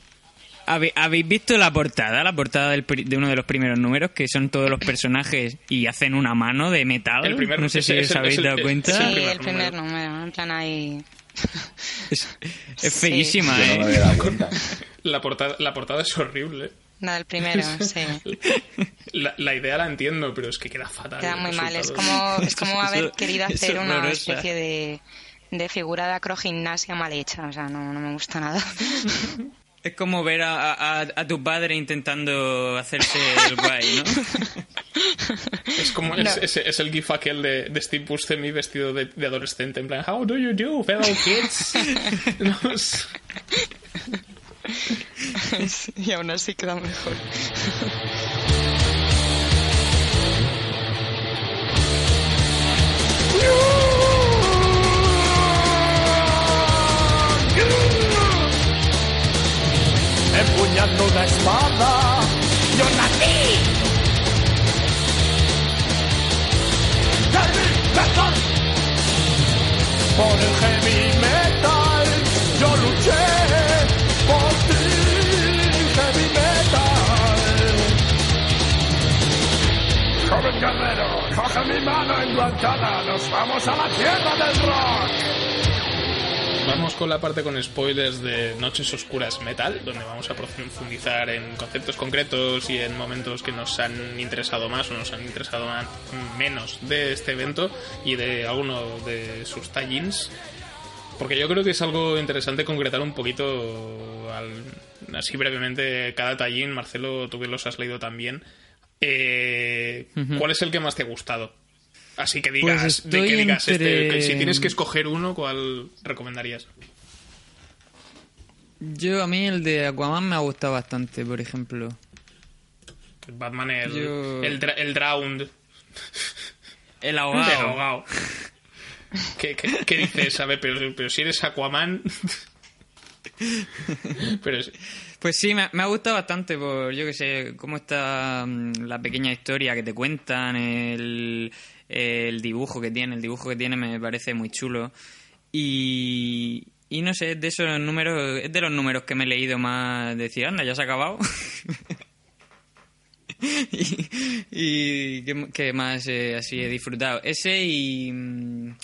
¿Habéis visto la portada? La portada del pri- de uno de los primeros números, que son todos los personajes y hacen una mano de metal. El primer- no sé si os habéis es el- dado es- cuenta. sí, el primer el primer número. número, en plan ahí. Es, es Sí. feísima, Yo no me ¿eh? había dado cuenta. La portada, la portada es horrible. La del primero, sí. La, la idea la entiendo, pero es que queda fatal. Queda el muy mal. Es como, es como haber querido es hacer una horrorosa. especie de, de figura de acrogimnasia mal hecha. O sea, no, no me gusta nada. Es como ver a, a- a tu padre intentando hacerse el guay, ¿no? Es como No. es, es- es el gif aquel de, de Steve Buscemi vestido de, de adolescente, en plan, How do you do, fellow kids? No, es- y aún así queda mejor. Nos vamos a la tierra del rock. Vamos con la parte con spoilers de Noches Oscuras Metal, donde vamos a profundizar en conceptos concretos y en momentos que nos han interesado más o nos han interesado menos de este evento y de alguno de sus tie-ins. Porque yo creo que es algo interesante concretar un poquito, al- así brevemente, cada tie-in. Marcelo, tú que los has leído también. Eh, ¿Cuál es el que más te ha gustado? Así que digas, Pues de que digas este, entre- si tienes que escoger uno, ¿cuál recomendarías? Yo, a mí el de Aquaman me ha gustado bastante, por ejemplo. Batman, el, Yo- el, dra- el Drowned, El el ahogado. ahogado. ¿Qué, qué, qué dices? A ver, pero, pero si eres Aquaman... pero es- Pues sí, me, me ha gustado bastante por, yo que sé, cómo está mm, la pequeña historia que te cuentan, el, el dibujo que tiene, el dibujo que tiene me parece muy chulo. Y, y no sé, es de esos números, es de los números que me he leído más, de decir, anda, ya se ha acabado. y y ¿qué, qué más eh, así he disfrutado. Ese y... mm,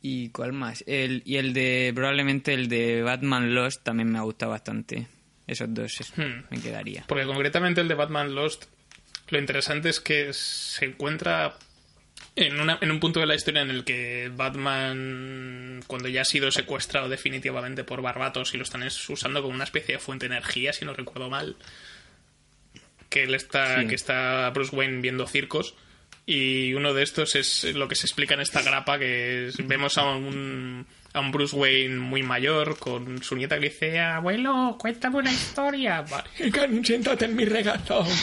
¿Y cuál más? El, y el de, probablemente el de Batman Lost también me ha gustado bastante. Esos dos Hmm. me quedaría. Porque concretamente el de Batman Lost, lo interesante es que se encuentra en, una, en un punto de la historia en el que Batman, cuando ya ha sido secuestrado definitivamente por Barbatos y lo están es- usando como una especie de fuente de energía, si no recuerdo mal, que él está, Sí. que está Bruce Wayne viendo circos. Y uno de estos es lo que se explica en esta grapa, que es- vemos a un, a un Bruce Wayne muy mayor con su nieta que dice, abuelo, cuéntame una historia. Vale, siéntate en mi regazo.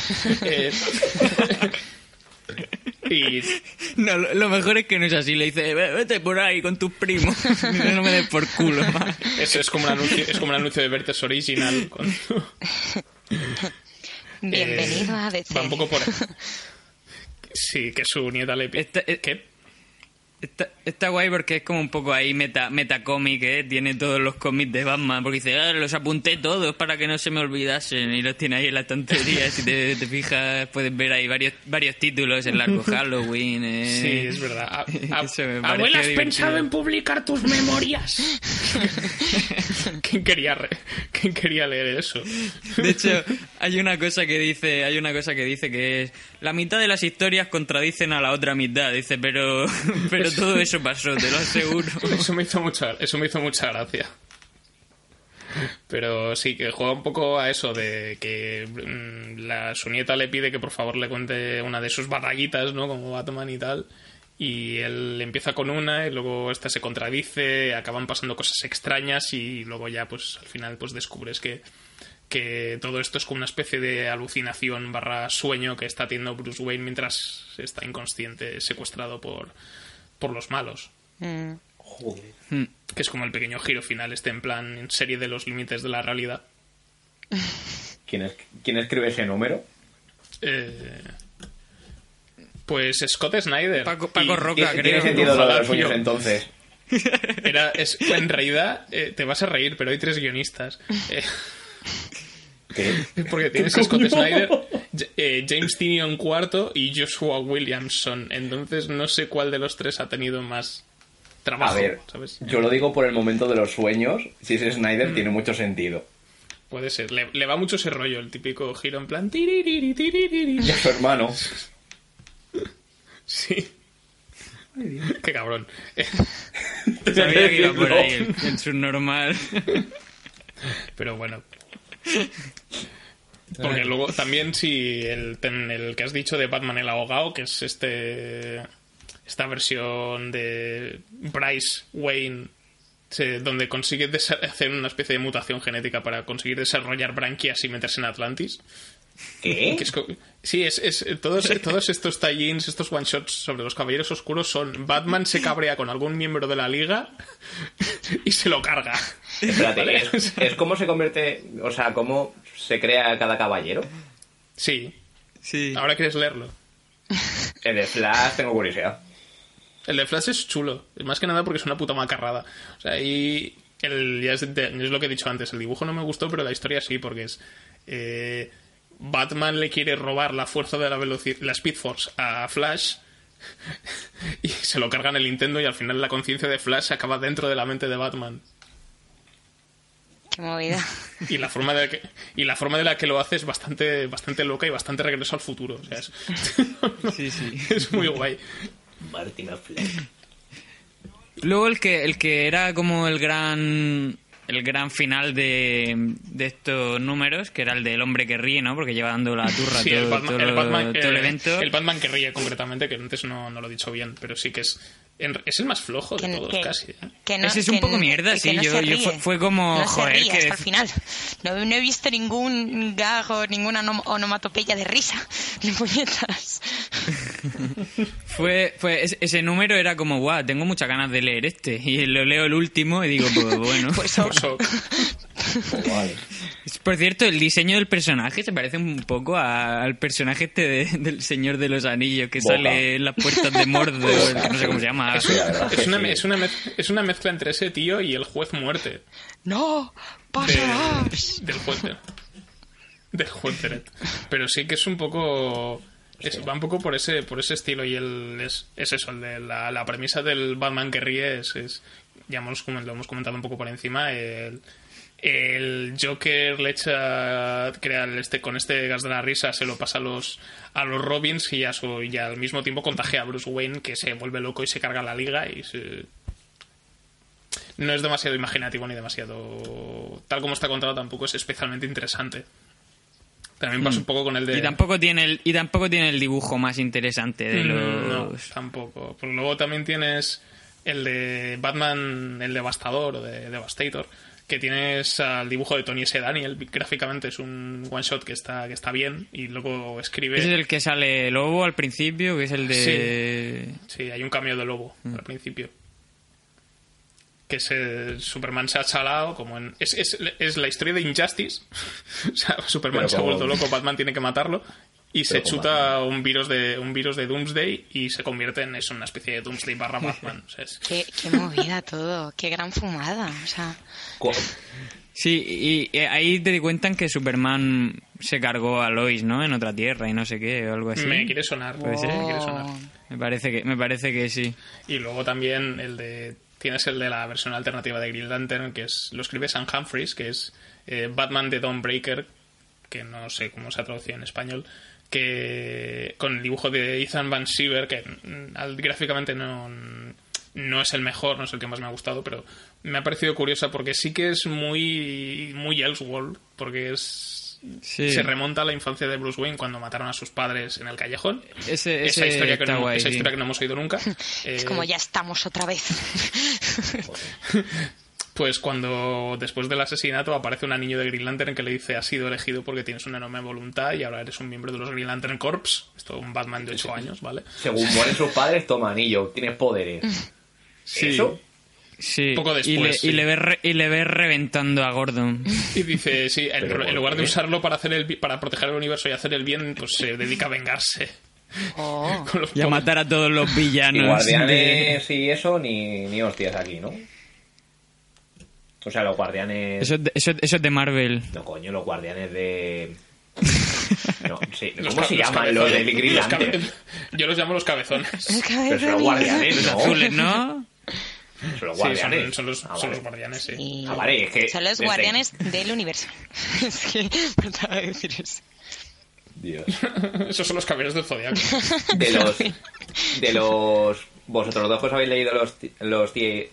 Eh, y No, lo, mejor es que no es así. Le dice, "Ve- vete por ahí con tus primos. no me des por culo. eso es como un anuncio, es como un anuncio de Vertes Original. cuando- Bienvenido Eh, a DC. Va un poco por... Sí, que su nieta le pide... Esta- eh, ¿Qué? Está, está guay porque es como un poco ahí meta, metacómic, ¿eh? Tiene todos los cómics de Batman, porque dice, ah, los apunté todos para que no se me olvidasen y los tiene ahí en la tontería. si te, te fijas, puedes ver ahí varios, varios títulos, el largo Halloween. ¿eh? Sí, es verdad. A- me Abuela, ¿has divertido. pensado en publicar tus memorias? ¿Quién quería, ¿Quién quería leer eso? De hecho, hay una cosa que dice, hay una cosa que dice que es la mitad de las historias contradicen a la otra mitad. Dice, pero, pero todo eso pasó, te lo aseguro. Eso me hizo mucha, eso me hizo mucha gracia. Pero sí, que juega un poco a eso de que mm, la, su nieta le pide que por favor le cuente una de sus batallitas, ¿no? Como Batman y tal. Y él empieza con una y luego esta se contradice, acaban pasando cosas extrañas y luego ya pues al final pues descubres que, que todo esto es como una especie de alucinación barra sueño que está teniendo Bruce Wayne mientras está inconsciente, secuestrado por, por los malos Mm. que es como el pequeño giro final, este en plan en serie de los límites de la realidad. ¿Quién, es- quién escribe ese número? Eh, pues Scott Snyder. Paco- Paco Y- Roca, ¿Tiene, creo. tiene sentido lo de los sueños tío. entonces? Era, es, en realidad, eh, te vas a reír, pero hay tres guionistas. Eh, ¿Qué? porque tienes a Scott Snyder, eh, James Tynion cuarto y Joshua Williamson. Entonces no sé cuál de los tres ha tenido más trabajo. A ver, ¿sabes? yo lo digo por el momento de los sueños. Si es Snyder, tiene mucho sentido. Puede ser. Le, le va mucho ese rollo, el típico giro en plan. tiririri, tiririri. Y a su hermano. Sí. Qué cabrón. Sabía que iba por ahí el, el subnormal. Pero bueno. Porque luego también si el, el que has dicho de Batman el ahogado, que es este esta versión de Bryce Wayne se- donde consigue hacer una especie de mutación genética para conseguir desarrollar branquias y meterse en Atlantis. ¿Qué? Es sí, es, es- todos, todos estos tie-ins, estos one-shots sobre los Caballeros Oscuros son Batman se cabrea con algún miembro de la liga y se lo carga. Espérate, ¿Vale? ¿es, es cómo se convierte, o sea, cómo se crea cada caballero? Sí, Sí. ahora quieres leerlo. El de Flash tengo curiosidad. El de Flash es chulo, más que nada porque es una puta macarrada. O sea, y el, ya es, de- es lo que he dicho antes, el dibujo no me gustó, pero la historia sí, porque es... eh, Batman le quiere robar la fuerza de la velocidad, la Speed Force a Flash y se lo carga en el Nintendo y al final la conciencia de Flash acaba dentro de la mente de Batman. Qué movida. Y la forma de que, y la forma de la que lo hace es bastante, bastante loca y bastante regreso al futuro. O sea, es, Sí, sí. es muy guay. Martina Flash. Luego el que, el que era como el gran el gran final de, de estos números, que era el del hombre que ríe, ¿no? Porque lleva dando la turra Sí, todo, el Batman, todo el Batman, todo el evento. el Batman que ríe concretamente, que antes no, no lo he dicho bien, pero sí que es es el más flojo de todos que- casi. ¿eh? Que no, Ese es un que poco mierda, que sí, no yo- se yo ríe. fue- fue como, no joder, se ríe que- hasta el final. No, no he visto ningún gag o ninguna onom- onomatopeya de risa. Ni puñetas. Fue, fue ese, número era como, guau, tengo muchas ganas de leer este. Y lo leo el último y digo, pues bueno. Pues oh, Por cierto, el diseño del personaje se parece un poco a- al personaje este de- del Señor de los Anillos que Boca. sale en las puertas de Mordor, que no sé cómo se llama. Verdad es, una, es, una mez- es una mezcla entre ese tío y el juez muerte. no, de- pasarás. del juez de- del juez Dredd. Pero sí que es un poco es- va un poco por ese por ese estilo y el es, es eso el de la, la premisa del Batman que ríe es, es- ya hemos, lo hemos comentado un poco por encima el, el Joker le echa crea este con este gas de la risa se lo pasa a los a los Robins y, a su, y al mismo tiempo contagia a Bruce Wayne que se vuelve loco y se carga la liga y se, no es demasiado imaginativo ni demasiado tal como está contado tampoco es especialmente interesante. También pasa un poco con el de Y tampoco tiene el, y tampoco tiene el dibujo más interesante de Mm, los... no tampoco. Pues luego también tienes el de Batman el devastador o de Devastator que tienes al dibujo de Tony S. Daniel gráficamente es un one shot que está que está bien y luego escribe es el que sale Lobo al principio, que es el de... Sí, hay un cambio de lobo Mm. al principio. Que es el Superman se ha chalado como en... Es, es, es la historia de Injustice. o sea, Superman Pero se ha vuelto loco, Batman tiene que matarlo. Y se chuta un virus de un virus de Doomsday y se convierte en eso, una especie de Doomsday barra Batman. O sea, es- Qué, qué movida todo, qué gran fumada. O sea, Sí, y, y ahí te di cuenta que Superman se cargó a Lois, ¿no? En otra tierra y no sé qué, o algo así. me quiere sonar, ser. me quiere sonar. Me parece que, me parece que sí. Y luego también el de. Tienes el de la versión alternativa de Green Lantern, que es. Lo escribe Sam Humphries, que es eh, Batman de Dawnbreaker, que no sé cómo se ha traducido en español. Que. Con el dibujo de Ethan Van Siever, que mm, al- gráficamente no. No es el mejor, no es el que más me ha gustado, pero me ha parecido curiosa porque sí que es muy. Muy Elseworld, porque es. Sí. Se remonta a la infancia de Bruce Wayne cuando mataron a sus padres en el callejón. Ese, esa historia, que no, guay, esa sí. historia que no hemos oído nunca. es Eh, como ya estamos otra vez. Pues cuando después del asesinato aparece un anillo de Green Lantern que le dice has sido elegido porque tienes una enorme voluntad y ahora eres un miembro de los Green Lantern Corps. Esto un Batman de 8 años, ¿vale? Según mueren sus padres, toma anillo, tienes poderes. Sí. ¿Eso? Sí. Poco y, después, le, sí. y, le ves re- y le ves reventando a Gordon. Y dice, sí, en, Pero, en ¿por lugar de qué? usarlo para hacer el para proteger el universo y hacer el bien, pues se dedica a vengarse. Oh. Y a matar a todos los Y villanos. de- guardianes y eso, ni, ni hostias aquí, ¿no? O sea, los guardianes... Eso, es de- eso, eso es de Marvel. No, coño, los guardianes de... No, sí, los ¿Cómo ca- se los llaman los de cabezones. Green Los Lantern? cabe- Yo los llamo los cabezones. Pero son los guardianes, ¿no? Azules, ¿no? Son los Sí, guardianes. son, son los, Ah, son vale. los guardianes, sí. Y Ah, vale, es que son los desde- guardianes del universo. es que faltaba decir eso. Dios. Esos son los caballeros del zodiaco. De los... De los... Vosotros dos os habéis leído los... ti- Los tie...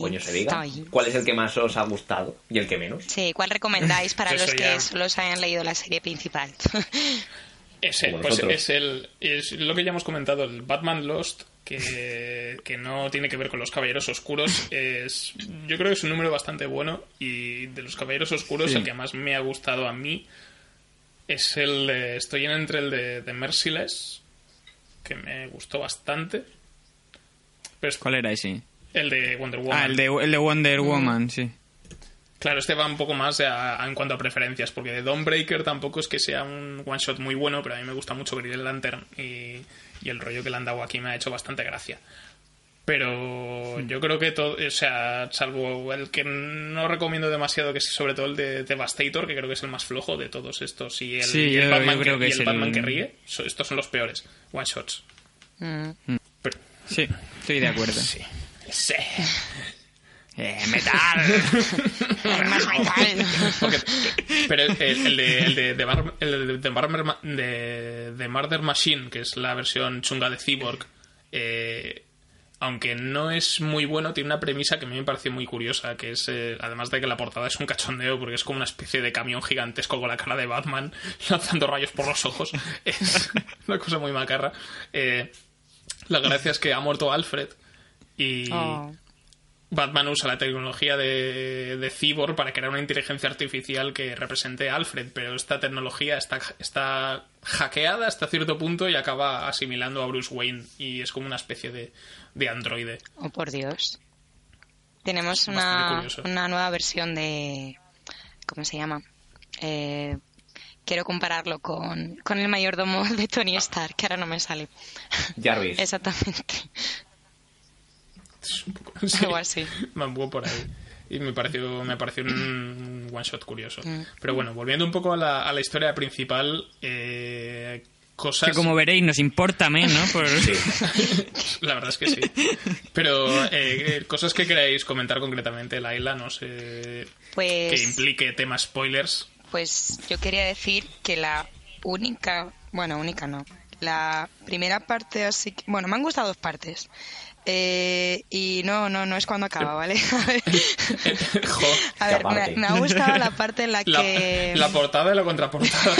Coño se diga. ¿Cuál es el que más os ha gustado y el que menos? Sí, ¿cuál recomendáis para los que ya. solo se hayan leído la serie principal? Ese, Como pues es el es lo que ya hemos comentado, el Batman Lost, que, que no tiene que ver con los Caballeros Oscuros. Es, yo creo que es un número bastante bueno y de los Caballeros Oscuros Sí. el que más me ha gustado a mí es el de, estoy en entre el de, de Merciless, que me gustó bastante. Pero es ¿Cuál era ese? El de Wonder Woman. Ah, el de, el de Wonder Woman, sí. Claro, este va un poco más a- a- en cuanto a preferencias, porque de Dawnbreaker tampoco es que sea un one shot muy bueno, pero a mí me gusta mucho Green Lantern y, y el rollo que le han dado aquí me ha hecho bastante gracia. Pero yo creo que todo, o sea, salvo el que no recomiendo demasiado, que es sobre todo el de Devastator, que creo que es el más flojo de todos estos, y el, Sí, y el yo- Batman, yo creo que, que y es el Batman el- que ríe, estos son los peores one shots. Mm. Pero, Sí, estoy de acuerdo. sí. Sí. Eh, metal. Más metal. Pero el, el de, el de, de, Bar- el de, de Murder Ma- de- de Murder Machine, que es la versión chunga de Cyborg, eh, aunque no es muy bueno, tiene una premisa que a mí me pareció muy curiosa, que es, eh, además de que la portada es un cachondeo, porque es como una especie de camión gigantesco con la cara de Batman lanzando rayos por los ojos. Es una cosa muy macarra. La gracia es que ha muerto Alfred y... Oh. Batman usa la tecnología de, de Cyborg para crear una inteligencia artificial que represente a Alfred, pero esta tecnología está, está hackeada hasta cierto punto y acaba asimilando a Bruce Wayne y es como una especie de, de androide. Oh, por Dios. Tenemos una, una nueva versión de... ¿Cómo se llama? Eh, quiero compararlo con, con el mayordomo de Tony Stark, que ahora no me sale. Jarvis. Exactamente. Es un poco- Algo así. Me anduvo por ahí. Y me pareció, me pareció un one shot curioso. Mm. Pero bueno, volviendo un poco a la, a la historia principal, eh, cosas... Que como veréis, nos importa menos. Por... La verdad es que sí. Pero eh, cosas que queráis comentar concretamente, Laila, no sé. Pues- Que implique temas spoilers. Pues yo quería decir que la única, bueno, única no, la primera parte así que, bueno, me han gustado dos partes. Eh, y no, no, no es cuando acaba, ¿vale? A ver, Jo, a ver, me, ha gustado la parte en la que... la portada y la contraportada.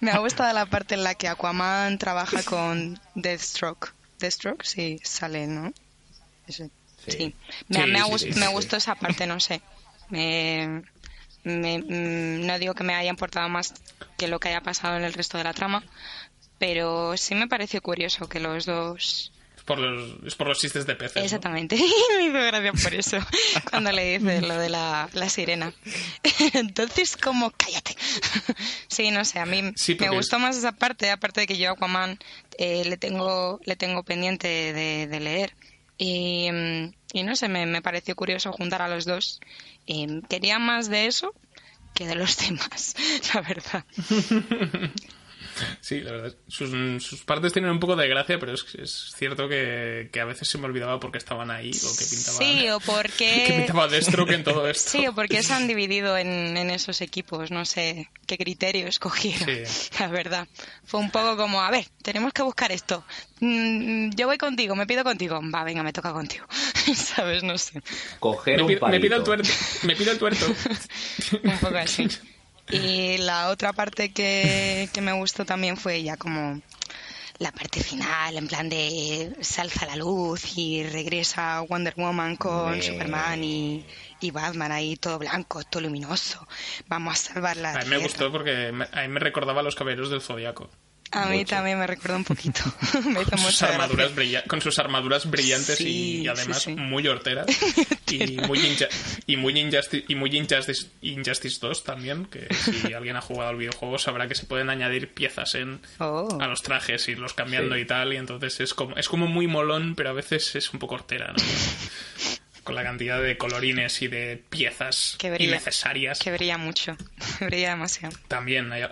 me ha gustado la parte en la que Aquaman trabaja con Deathstroke. Deathstroke, sí, sale, ¿no? Ese. Sí. Me, Sí, me, ha sí, sí, me sí. gustó esa parte, no sé. Me, me- mm, no digo que me haya importado más que lo que haya pasado en el resto de la trama, pero sí me pareció curioso que los dos por los, es por los chistes de peces. ¿no? Exactamente. Me hizo gracia por eso. Cuando le dice lo de la, la sirena. Entonces, como, cállate. Sí, no sé, a mí Sí, me gustó es- más esa parte, aparte de que yo Aquaman eh, le tengo le tengo pendiente de, de leer. Y, mm, y no sé, me, me pareció curioso juntar a los dos. Y quería más de eso que de los demás, la verdad. Sí, la verdad. Sus, sus partes tienen un poco de gracia, pero es, es cierto que, que a veces se me olvidaba porque estaban ahí o que pintaban. Sí, o que porque... pintaba Deathstroke en todo esto. Sí, o porque se han dividido en, en esos equipos, no sé qué criterio escogieron, Sí. la verdad. Fue un poco como, a ver, tenemos que buscar esto. Mm, yo voy contigo, me pido contigo. Va, venga, me toca contigo. ¿Sabes? No sé. Coger Me, un pido- me pido el tuerto. Me pido el tuerto. Un poco así. Y la otra parte que, que me gustó también fue ya como la parte final, en plan de se alza la luz y regresa Wonder Woman con Superman y, y Batman ahí todo blanco, todo luminoso. Vamos a salvar la A mí me Tierra. gustó porque me- a mí me recordaba a los caballeros del Zodiaco. A mí Mucho. también me recuerda un poquito. me hizo Con sus, armaduras con sus armaduras brillantes Sí, y además sí, sí. muy horteras. y muy, inja- y muy, Injustice, y muy Injustice, Injustice 2 también, que si alguien ha jugado al videojuego sabrá que se pueden añadir piezas en, Oh. a los trajes y los cambiando Sí. y tal, y entonces es como, es como muy molón, pero a veces es un poco hortera, ¿no? Con la cantidad de colorines y de piezas Que brilla. innecesarias. Que brilla mucho. brilla demasiado. También hay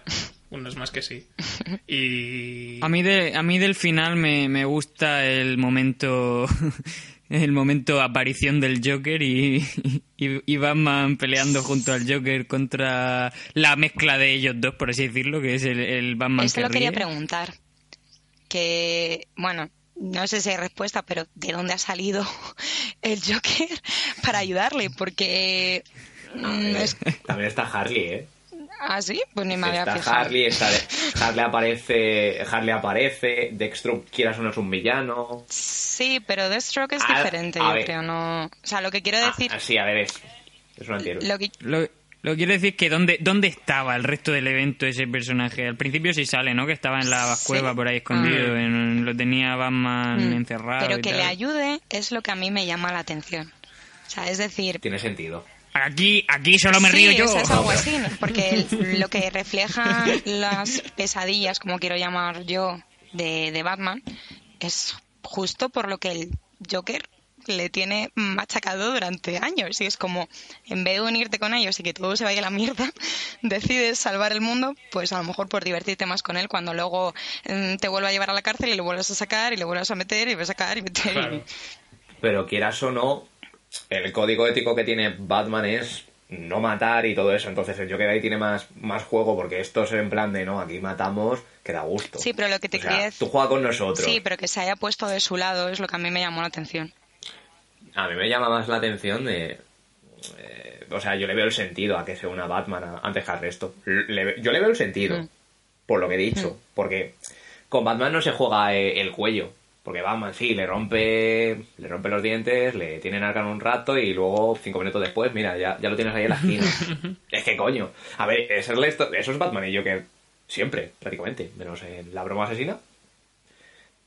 unos más que sí. Y... A mí, de, a mí del final me, me gusta el momento el momento aparición del Joker y, y, y Batman peleando junto al Joker contra la mezcla de ellos dos, por así decirlo, que es el, el Batman Eso que lo quería preguntar. Que, bueno, no sé si hay respuesta, pero ¿de dónde ha salido el Joker para ayudarle? Porque... mm, es- También está Harley, ¿eh? ¿Ah, sí? Pues ni me había Está fijado. Harley, está Harley aparece, Harley aparece, Dextro quieras o no es un villano. Sí, pero Deathstroke es A- diferente, a yo ver. creo. No... O sea, lo que quiero Ah, decir... ah, sí, a ver, es, es un antihéroe. Lo que, Lo, lo que quiero decir es que ¿dónde, ¿dónde estaba el resto del evento ese personaje? Al principio sí sale, ¿no? Que estaba en la Sí. cueva por ahí escondido, Ah. en- lo tenía Batman Mm, encerrado Pero y que tal. le ayude es lo que a mí me llama la atención. O sea, es decir, Tiene sentido. Aquí, aquí solo me sí, río yo. es algo así, porque lo que refleja las pesadillas, como quiero llamar yo, de, de Batman, es justo por lo que el Joker le tiene machacado durante años. Y es como, en vez de unirte con ellos y que todo se vaya a la mierda, decides salvar el mundo, pues a lo mejor por divertirte más con él, cuando luego mm, te vuelva a llevar a la cárcel y lo vuelvas a sacar y lo vuelvas a meter y vas a sacar y meter. Claro. Pero quieras o no, el código ético que tiene Batman es no matar y todo eso. Entonces el Joker ahí tiene más, más juego porque esto es en plan de no, aquí matamos, que da gusto. Sí, pero lo que te O sea, quería Tú juegas con nosotros. Sí, pero que se haya puesto de su lado es lo que a mí me llamó la atención. A mí me llama más la atención de. eh, o sea, yo le veo el sentido a que se una Batman a- antes que al resto. Le yo le veo el sentido, Mm. por lo que he dicho. Porque con Batman no se juega eh, el cuello. Porque Batman sí, le rompe, le rompe los dientes, le tienen arcan un rato y luego, cinco minutos después, mira, ya, ya lo tienes ahí en la esquina. es que coño. A ver, eso es, eso es Batman y Joker siempre, prácticamente. Menos en la broma asesina.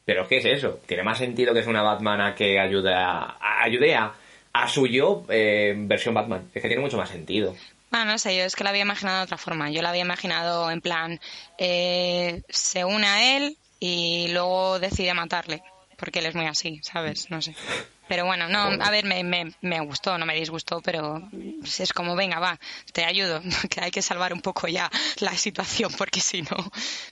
Pero es que es eso, tiene más sentido que es una Batmana que ayude a, a- ayude a, a su yo eh, versión Batman. Es que tiene mucho más sentido. Ah, no sé, yo es que la había imaginado de otra forma. Yo la había imaginado en plan, eh, se une a él y luego decide matarle, porque él es muy así, ¿sabes? No sé. Pero bueno, no, a ver, me, me, me gustó, no me disgustó, pero es como, venga, va, te ayudo, que hay que salvar un poco ya la situación, porque si no...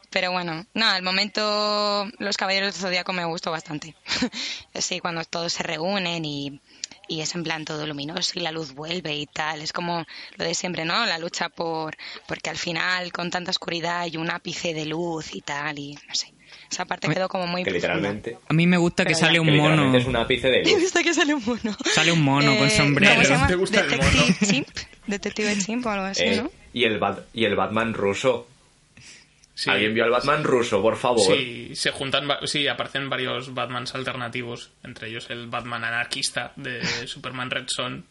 Pero bueno, no, al momento Los Caballeros del Zodíaco me gustó bastante. Sí, cuando todos se reúnen y, y es en plan todo luminoso y la luz vuelve y tal. Es como lo de siempre, ¿no? La lucha por... Porque al final, con tanta oscuridad, hay un ápice de luz y tal, y no sé. Esa parte quedó como muy Que literalmente, A mí me gusta que Pero sale un que mono. es un ápice de luz. visto que sale un mono. Sale un mono con Eh, sombrero. ¿Cómo se llama? ¿Te gusta el Detective mono? Chimp. Detective Chimp o algo así, Eh, ¿no? y, el Bat- y el Batman ruso. Sí. ¿Alguien vio al Batman ruso, por favor? Sí, se juntan, sí, aparecen varios Batmans alternativos, entre ellos el Batman anarquista de Superman Red Son,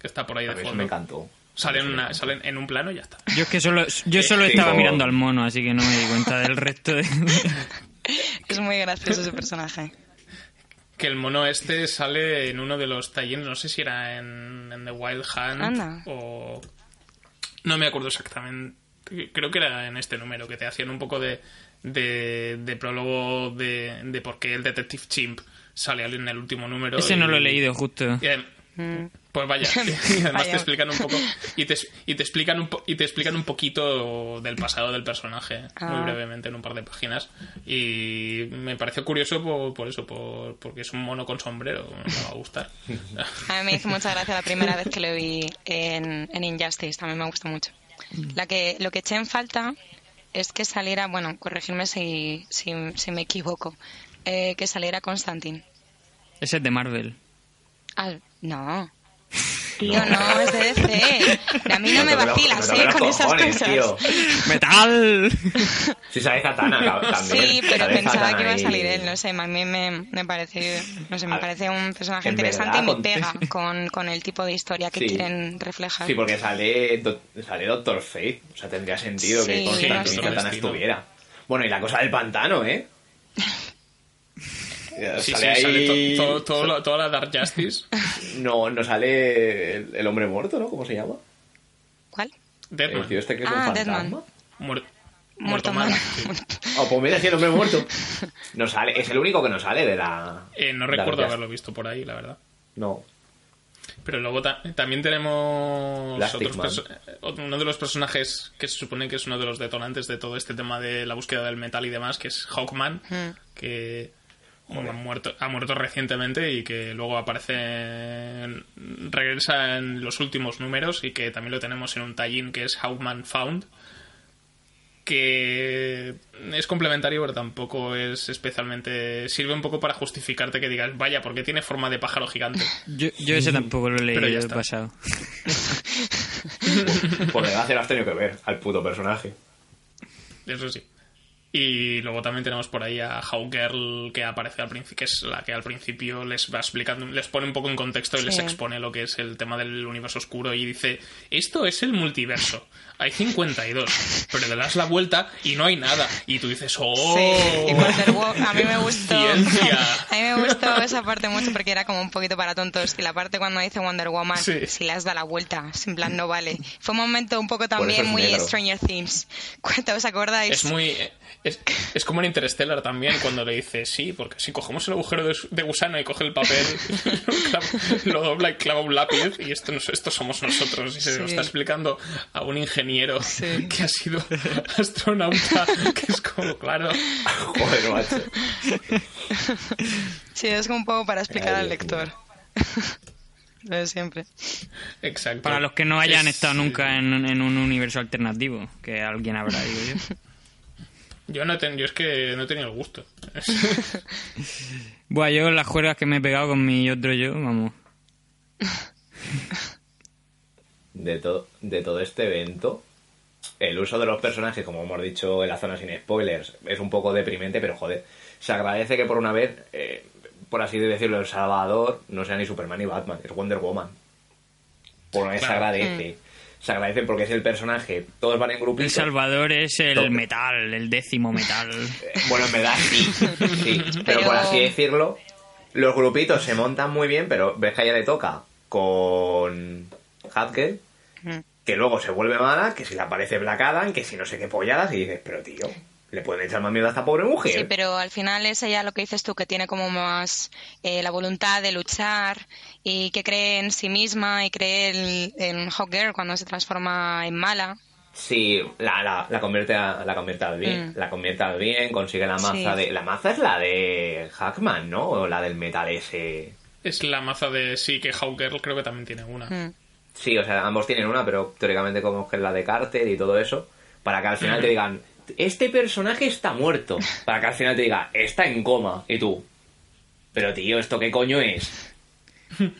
que está por ahí de fondo. me encantó. Salen, me una- salen en un plano y ya está. Yo es que solo, yo solo Sí, estaba como- mirando al mono, así que no me di cuenta del resto de... Es muy gracioso ese personaje. que el mono este sale en uno de los tallines, no sé si era en, en The Wild Hunt Anda. o... No me acuerdo exactamente. Creo que era en este número, que te hacían un poco de, de, de prólogo de, de por qué el Detective Chimp sale en el último número. Ese no lo he leído justo. y Mm. Pues vaya, y además Vaya. te explican un poco y te, y te explican un po- y te explican un poquito del pasado del personaje muy Ah. brevemente en un par de páginas y me pareció curioso por, por eso, por, porque es un mono con sombrero, me va a gustar. A mí me hizo mucha gracia la primera vez que lo vi en, en Injustice, también me gustó mucho. La que, lo que eché en falta es que saliera, bueno, corregirme si, si, si me equivoco, eh, que saliera Constantine. Ese es de Marvel. Ah, no. Tío, no, es de DC. A mí no, me los- vacilas, no ¿eh? Con esas cojones, cosas. tío. ¡Metal! Si sale Katana también. Sí, pero pensaba que iba a salir él, no sé, a mí me, me parece, no sé, me A- parece un personaje interesante y me pega con, con el tipo de historia que Sí. quieren reflejar. Sí, porque sale, Do- sale Doctor Fate. O sea, tendría sentido que Sí, Constantine sí. Katana estuviera. Bueno, y la cosa del pantano, ¿eh? Sí, sí, Sale ahí- sale to- toda la Dark Justice. No, no sale el, el hombre muerto, ¿no? ¿Cómo se llama? ¿Cuál? Deadman. El tío este que es Ah, un Deadman. fantasma. Muer- Muerto mal, mal. sí. Oh, pues mira, sí, el hombre muerto. No sale, es el único que no sale de la. Eh, no recuerdo haberlo visto por ahí, la verdad. No. Pero luego ta- también tenemos otros eh, uno de los personajes que se supone que es uno de los detonantes de todo este tema de la búsqueda del metal y demás, que es Hawkman, Mm. que ha muerto, ha muerto recientemente y que luego aparece, en- regresa en los últimos números y que también lo tenemos en un tallín que es Hawkman Found, que es complementario pero tampoco es especialmente sirve un poco para justificarte que digas vaya porque tiene forma de pájaro gigante Yo, yo ese tampoco lo he Pero ya leído el está. pasado. Por desgracia lo has tenido que ver al puto personaje. Eso sí. Y luego también tenemos por ahí a Hawkgirl que aparece al principio, que es la que al principio les va explicando, les pone un poco en contexto y les expone lo que es el tema del universo oscuro y dice, esto es el multiverso. Hay 52, pero le das la vuelta y no hay nada. Y tú dices, ¡oh! Sí, y Wonder Woman, a mí me gustó. Ciencia. A mí me gustó esa parte mucho porque era como un poquito para tontos. Y la parte cuando dice Wonder Woman, Sí. si le has dado la vuelta, en plan, no vale. Fue un momento un poco también es muy negro. Stranger Things. ¿Cuánto os acordáis? Es muy. Es, es como en Interstellar también, cuando le dice sí, porque si cogemos el agujero de, de gusano y coge el papel, lo, lo dobla y clava un lápiz, y esto, esto somos nosotros. Y se lo Sí. está explicando a un ingeniero Sí. que ha sido astronauta, que es como, claro. Joder, macho. Sí, es como un poco para explicar Ay, al lector. Lo de siempre. Exacto. Para los que no hayan Es- estado nunca en, en un universo alternativo, que alguien habrá, digo yo. Yo, no ten- yo es que no he tenido el gusto. Buah, yo las juegas que me he pegado con mi otro yo, vamos. de, to- de todo este evento, el uso de los personajes, como hemos dicho en la zona sin spoilers, es un poco deprimente, pero joder, se agradece que por una vez, eh, por así decirlo, El Salvador no sea ni Superman ni Batman, es Wonder Woman. Por una vez se agradece. Se agradece porque es el personaje, todos van en El grupitos. Salvador es el metal, el décimo metal. Bueno, en verdad sí, sí. Pero, Pero- por así decirlo, los grupitos se montan muy bien, pero ves que a ella le toca con Hatkel, Mm. que luego se vuelve mala, que si le aparece Black Adam, que si no sé qué polladas, y dices, pero tío, le pueden echar más miedo a esta pobre mujer. Sí, pero al final es ella lo que dices tú, que tiene como más eh, la voluntad de luchar y que cree en sí misma y cree en, en Hawkgirl cuando se transforma en mala. Sí, la, la, la convierte a, la convierte al bien, Mm. la convierte al bien, consigue la maza Sí. de... La maza es la de Hackman, ¿no? O la del metal ese... Es la maza de sí, que Hawkgirl creo que también tiene una. Mm. Sí, o sea, ambos tienen una, pero teóricamente como que es la de Carter y todo eso, para que al final te digan, este personaje está muerto, para que al final te diga, está en coma, y tú, pero tío, ¿esto qué coño es?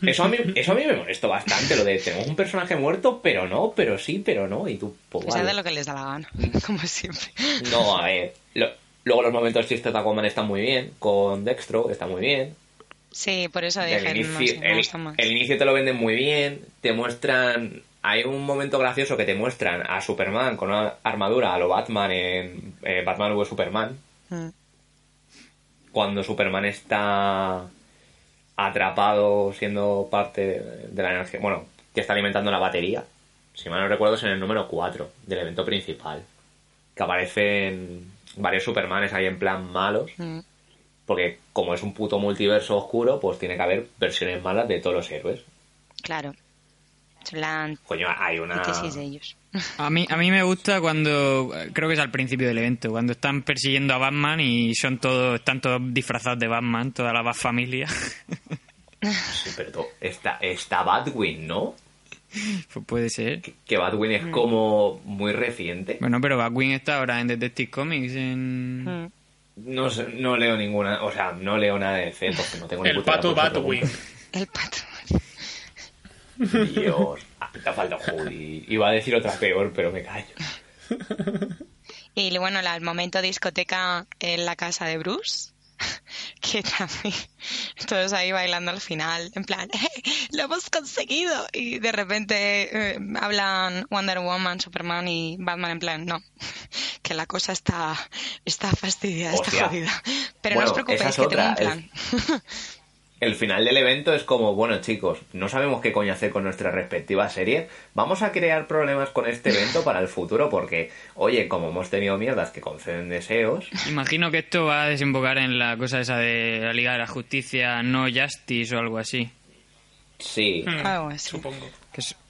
Eso a mí, eso a mí me molestó bastante, lo de tenemos un personaje muerto, pero no, pero sí, pero no, y tú, pues vale. hace lo que les da la gana, como siempre. No, a ver, lo- luego los momentos chistes de Aquaman están muy bien, con Dextro está muy bien, Sí, por eso el dije, no me el- gusta más. el inicio te lo venden muy bien, te muestran... Hay un momento gracioso que te muestran a Superman con una armadura a lo Batman en eh, Batman vs Superman, Mm. cuando Superman está atrapado siendo parte de la energía, bueno, que está alimentando la batería. Si mal no recuerdo es en el número 4 del evento principal. Que aparecen varios Supermanes ahí en plan malos. Mm. Porque como es un puto multiverso oscuro, pues tiene que haber versiones malas de todos los héroes. Claro. Coño, hay una... antítesis de ellos. A mí, a mí me gusta cuando, creo que es al principio del evento, cuando están persiguiendo a Batman y son todos, están todos disfrazados de Batman, toda la Bat familia. Sí, pero está, está Batwing, ¿no? pues puede ser. Que Batwing es como muy reciente. Bueno, pero Batwing está ahora en Detective Comics. En... Mm. No, sé- no leo ninguna, o sea, no leo nada de DC porque no tengo ni El pato Batwing. El pato. Dios, ah, te falta Judy. Iba a decir otra peor, pero me callo. Y bueno, el momento discoteca en la casa de Bruce, que también todos ahí bailando al final, en plan, "Eh, lo hemos conseguido. Y de repente eh, hablan Wonder Woman, Superman y Batman en plan, no, que la cosa está, está fastidiada, está Hostia. jodida. Pero no Bueno, os preocupéis, es que tengo un otra, plan. El final del evento es como, bueno chicos, no sabemos qué coño hacer con nuestras respectivas series, vamos a crear problemas con este evento para el futuro porque, oye, como hemos tenido mierdas que conceden deseos, Imagino que esto va a desembocar en la cosa esa de la Liga de la Justicia, no Justice o algo así. sí, Mm, Algo así. Supongo.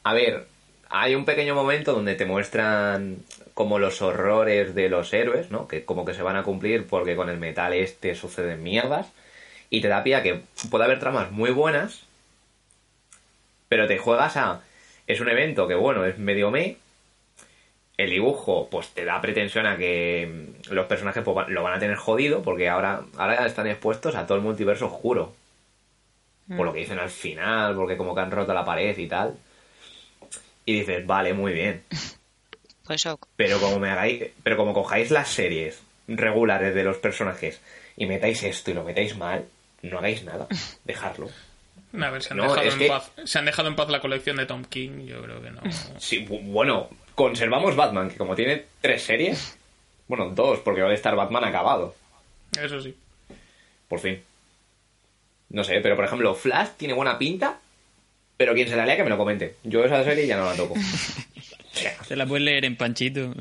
A ver, hay un pequeño momento donde te muestran como los horrores de los héroes, ¿no? Que como que se van a cumplir porque con el metal este suceden mierdas. Y te da pie a que puede haber tramas muy buenas, pero te juegas a... Es un evento que, bueno, es medio me. El dibujo, pues te da pretensión a que mm, los personajes pues, lo van a tener jodido porque ahora, ahora están expuestos a todo el multiverso oscuro. Por lo que dicen al final, porque como que han roto la pared y tal. Y dices, vale, muy bien. Pues ok. Pero como me hagáis, pero como cojáis las series regulares de los personajes y metáis esto y lo metáis mal, no hagáis nada. Dejarlo. A ver, se han, No, dejado en que- paz, se han dejado en paz la colección de Tom King. Yo creo que no. Sí, bu- bueno, conservamos Batman, que como tiene tres series, bueno, dos, porque va a estar Batman acabado, Eso sí. por fin. No sé, pero por ejemplo, Flash tiene buena pinta, pero quien se la lea que me lo comente. Yo esa serie ya no la toco. Se la puedes leer en Panchito.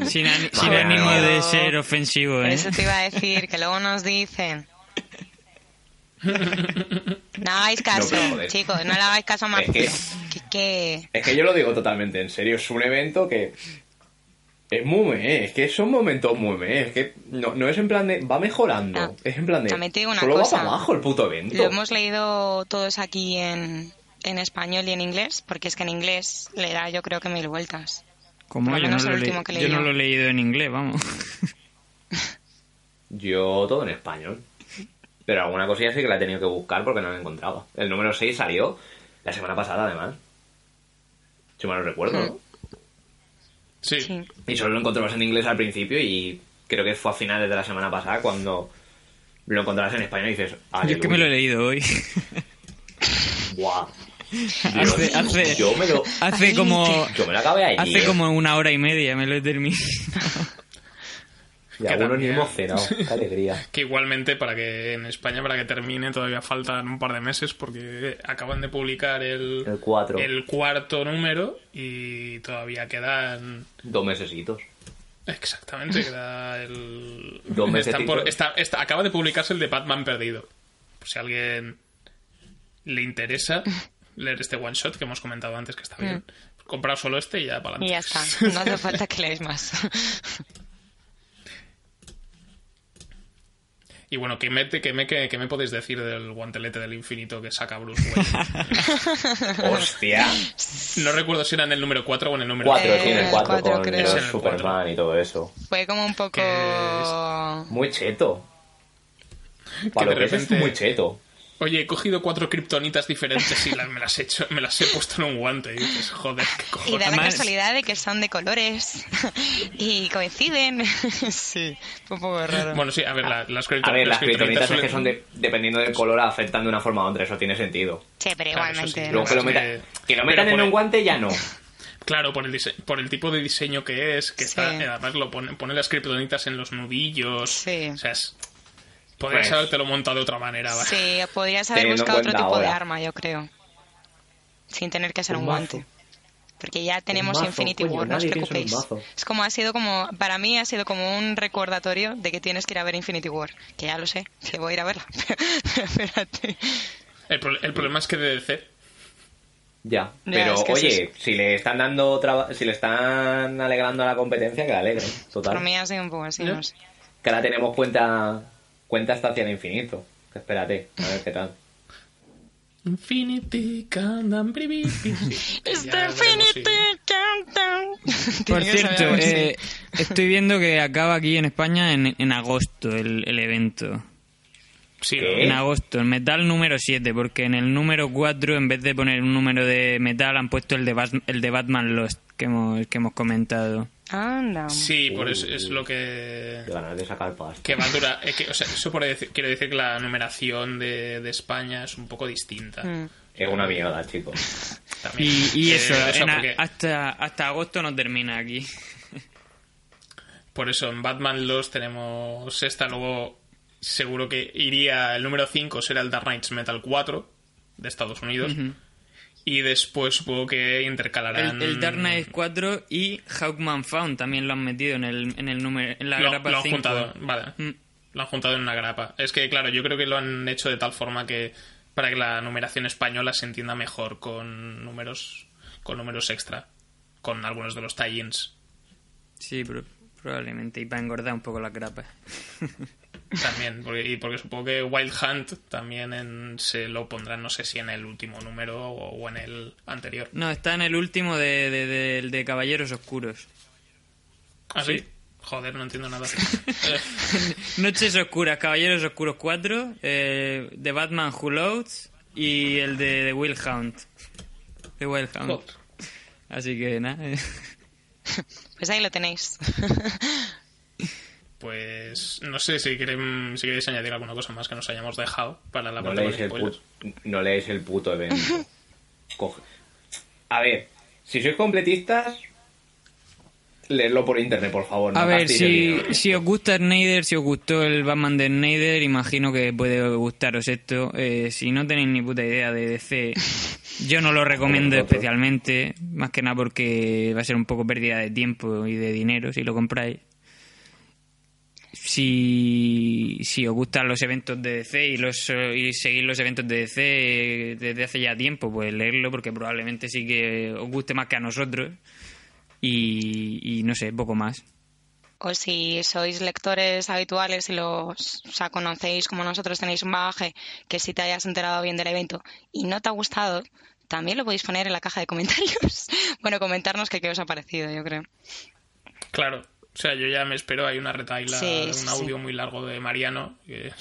Eh. sin sin ánimo de ser ofensivo, ¿eh? Eso te iba a decir, que luego nos dicen. No hagáis caso, joder. chicos, no le hagáis caso a Es Marcelo. que- Que, que- Es que yo lo digo totalmente en serio, es un evento que es muy meh, es que son momentos muy meh, es que no, no es en plan de va mejorando, Ah, es en plan de también te digo una solo cosa. va para abajo el puto evento. Lo hemos leído todos aquí en, en español y en inglés, porque es que en inglés le da yo creo que mil vueltas. Como yo, no lo, le- yo no lo he leído en inglés, vamos. Yo todo en español. Pero alguna cosilla sí que la he tenido que buscar porque no la encontraba. El número 6 salió la semana pasada además. Si mal no recuerdo, ¿no? Sí. Sí. Y solo lo encontrabas en inglés al principio y creo que fue a finales de la semana pasada cuando lo encontrabas en español y dices, Yo es que me lo he leído hoy. Buah. Hace, Dios, hace, yo me lo hace como yo me lo acabé hace como una hora y media me lo he terminado. Y Que algunos ni hemos cenado. Qué alegría. Que igualmente para que en España, para que termine, todavía faltan un par de meses porque acaban de publicar el, El 4. el cuarto número y todavía quedan... Dos mesecitos. Exactamente, queda el... Dos está- acaba de publicarse el de Batman Perdido. Por si a alguien le interesa leer este one shot que hemos comentado antes que está bien. Comprar solo este y ya para Y adelante. ya está, no hace falta que leáis más. Y bueno, ¿qué me, qué, me, qué, qué me podéis decir del guantelete del infinito que saca Bruce Wayne? Hostia. no recuerdo si era en el número 4 o en el número 4, Eh, sí, en el 4 cuatro, con creo. los Es en el Superman y todo eso. Fue como un poco... Que Muy cheto. De es, muy cheto. Oye, he cogido cuatro kriptonitas diferentes y las, me, las he hecho, me las he puesto en un guante. Y dices, joder, qué Y cojones. da la Además- casualidad de que son de colores y coinciden. sí, fue un poco raro. Bueno, sí, a ver, la- las, kripto- A ver, las kriptonitas criptonitas es que son de- dependiendo del color afectan de una forma u otra, eso tiene sentido. sí, pero Claro, igualmente. sí. que lo, meta- que- lo metan en un guante ya no. Claro, por el, dise- por el tipo de diseño que es, que Sí. está, además lo pone, pone las kriptonitas en los nudillos. Sí. O sea, es- Podrías Pues- habértelo montado de otra manera, ¿vale? Sí, podrías haber buscado otro tipo de ahora. arma, yo creo. Sin tener que ser un, Un guante. Porque ya tenemos mazo, Infinity coño, War, no os preocupéis. Es como ha sido como, para mí ha sido como un recordatorio de que tienes que ir a ver Infinity War. Que ya lo sé, que voy a ir a verla. Pero espérate. El, pro- el problema es que de DC. Ya, Ya, pero es que oye, si le están dando si le están alegrando a la competencia, que le alegren, total. Para mí ha sido un poco así, no sé. Que ahora tenemos cuenta cuenta hasta hacia el infinito. Espérate, a ver qué tal. Infinity Countdown. It's the Infinity Countdown. Por cierto, eh, estoy viendo que acaba aquí en España en, en agosto el, el evento. Sí, ¿Qué? En agosto, el metal número 7, porque en el número 4, en vez de poner un número de metal, han puesto el de, Bas- el de Batman Lost, que hemos, que hemos comentado. Anda. Sí, por eso es lo que... Qué ganas de sacar pasta. Que va a durar... que, o sea, eso por decir- quiere decir que la numeración de, de España es un poco distinta. Mm. Es una mierda, chicos. También. Y, Eh, eso, o sea, en a- porque- hasta, hasta agosto no termina aquí. Por eso en Batman Lost tenemos esta, luego seguro que iría el número 5 será el Dark Knights Metal 4 de Estados Unidos. Y después supongo que intercalarán... El, el Dark Knight 4 y Hawkman Found también lo han metido en el, en el número, en la lo, grapa lo han 5. juntado, vale. Mm. Lo han juntado en una grapa. Es que, claro, yo creo que lo han hecho de tal forma que para que la numeración española se entienda mejor con números con números extra, con algunos de los tie-ins. Sí, pro- probablemente. Y para engordar un poco las grapas. También, porque, y porque supongo que Wild Hunt también en- se lo pondrán, no sé si en el último número o, o en el anterior. No, está en el último de, de, de- de Caballeros Oscuros. ¿Ah, sí? Joder, no entiendo nada. Noches Oscuras, Caballeros Oscuros 4, eh, The Batman Who Loads y el de The Will Hunt. The Will Hunt. joder. Así que nada. Pues ahí lo tenéis. Pues no sé si, quieren, si queréis añadir alguna cosa más que nos hayamos dejado para la No parte el spoilers. no leéis el puto evento. Coge- A ver, si sois completistas, leedlo por internet, por favor. no A ver, si, si os gusta Snyder, si os gustó el Batman de Snyder, imagino que puede gustaros esto. Eh, si no tenéis ni puta idea de DC, yo no lo recomiendo especialmente, más que nada porque va a ser un poco pérdida de tiempo y de dinero si lo compráis. Si, si os gustan los eventos de DC y, los, y seguir los eventos de DC desde hace ya tiempo, pues leerlo porque probablemente sí que os guste más que a nosotros. Y, y no sé, poco más. O si sois lectores habituales y los o sea, conocéis como nosotros tenéis un bagaje que si te hayas enterado bien del evento y no te ha gustado, también lo podéis poner en la caja de comentarios. bueno, comentarnos que qué os ha parecido, yo creo. Claro. O sea, yo ya me espero, hay una retaila, Sí, un sí, audio muy largo de Mariano. que-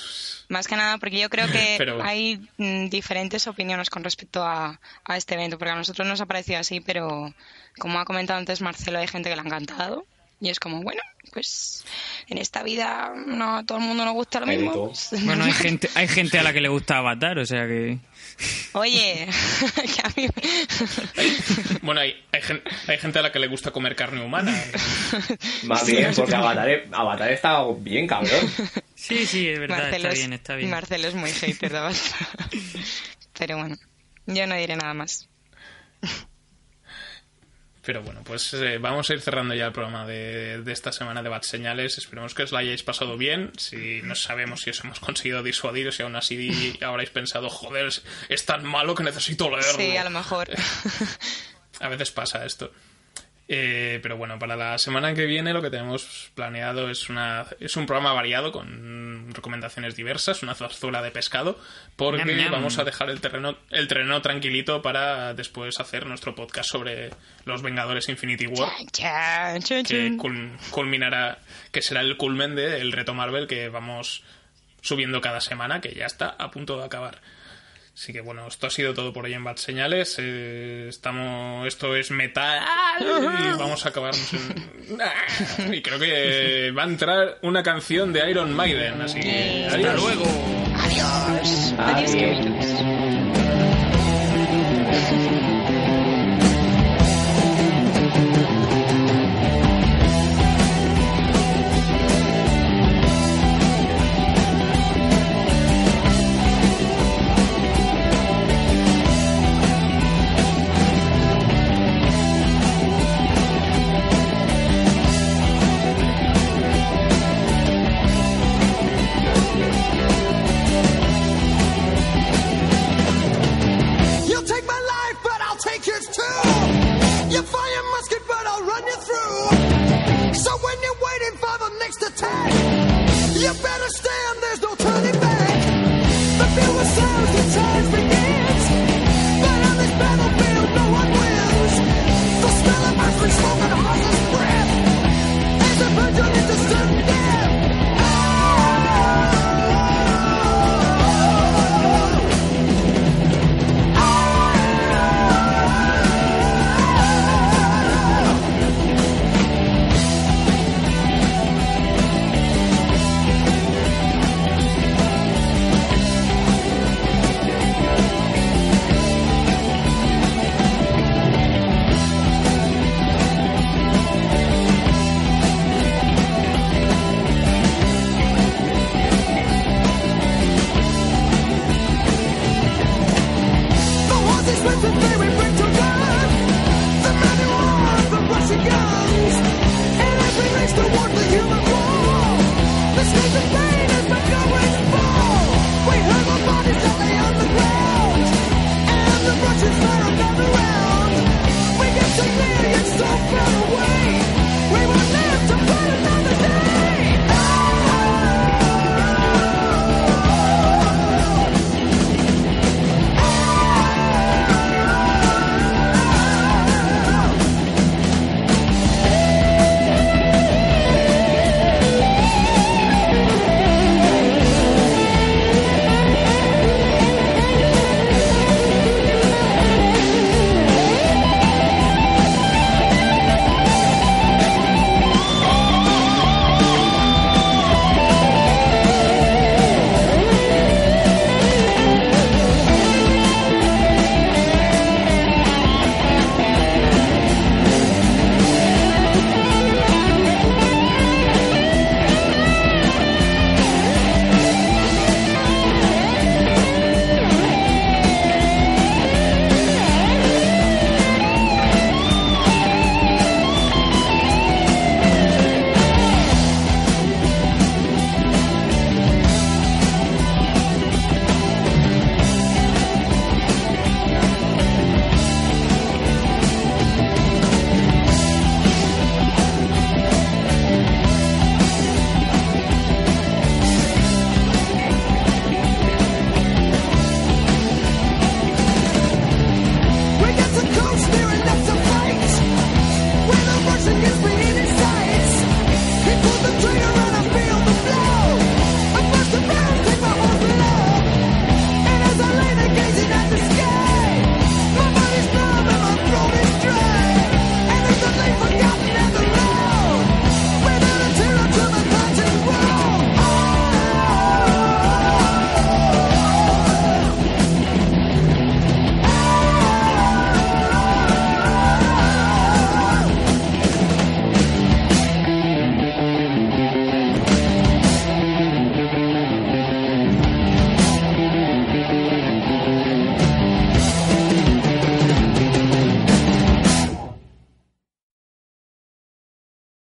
Más que nada porque yo creo que Pero- hay mm, diferentes opiniones con respecto a, a este evento, porque a nosotros nos ha parecido así, pero como ha comentado antes Marcelo, hay gente que le ha encantado. Y es como, bueno, pues en esta vida no a todo el mundo nos gusta lo Hay mismo. Bueno, hay gente, hay gente a la que le gusta Avatar, o sea que... Oye, que a mí me- Bueno, hay, hay, gen- hay gente a la que le gusta comer carne humana. Más bien, porque Avatar, Avatar está bien, cabrón. Sí, sí, es verdad, Marcelo está es- bien, está bien. Marcelo es muy hater de Avatar. Pero bueno, yo no diré nada más. Pero bueno, pues eh, vamos a ir cerrando ya el programa de, de esta semana de Bad Señales. Esperemos que os la hayáis pasado bien. Si no sabemos si os hemos conseguido disuadir o si aún así habréis pensado, joder, es, es tan malo que necesito leerlo. Sí, a lo mejor. A veces pasa esto. Eh, pero bueno, para la semana que viene lo que tenemos planeado es una es un programa variado con recomendaciones diversas, una zarzuela de pescado, porque vamos a dejar el terreno el terreno tranquilito para después hacer nuestro podcast sobre los Vengadores Infinity War, Chan, chan, que chan. culminará, que será el culmen del reto Marvel que vamos subiendo cada semana, que ya está a punto de acabar. Así que bueno, esto ha sido todo por hoy en Bad Señales. Eh, estamos, esto es metal y vamos a acabarnos en... Y creo que va a entrar una canción de Iron Maiden, así que adiós. luego! Adiós. Adiós.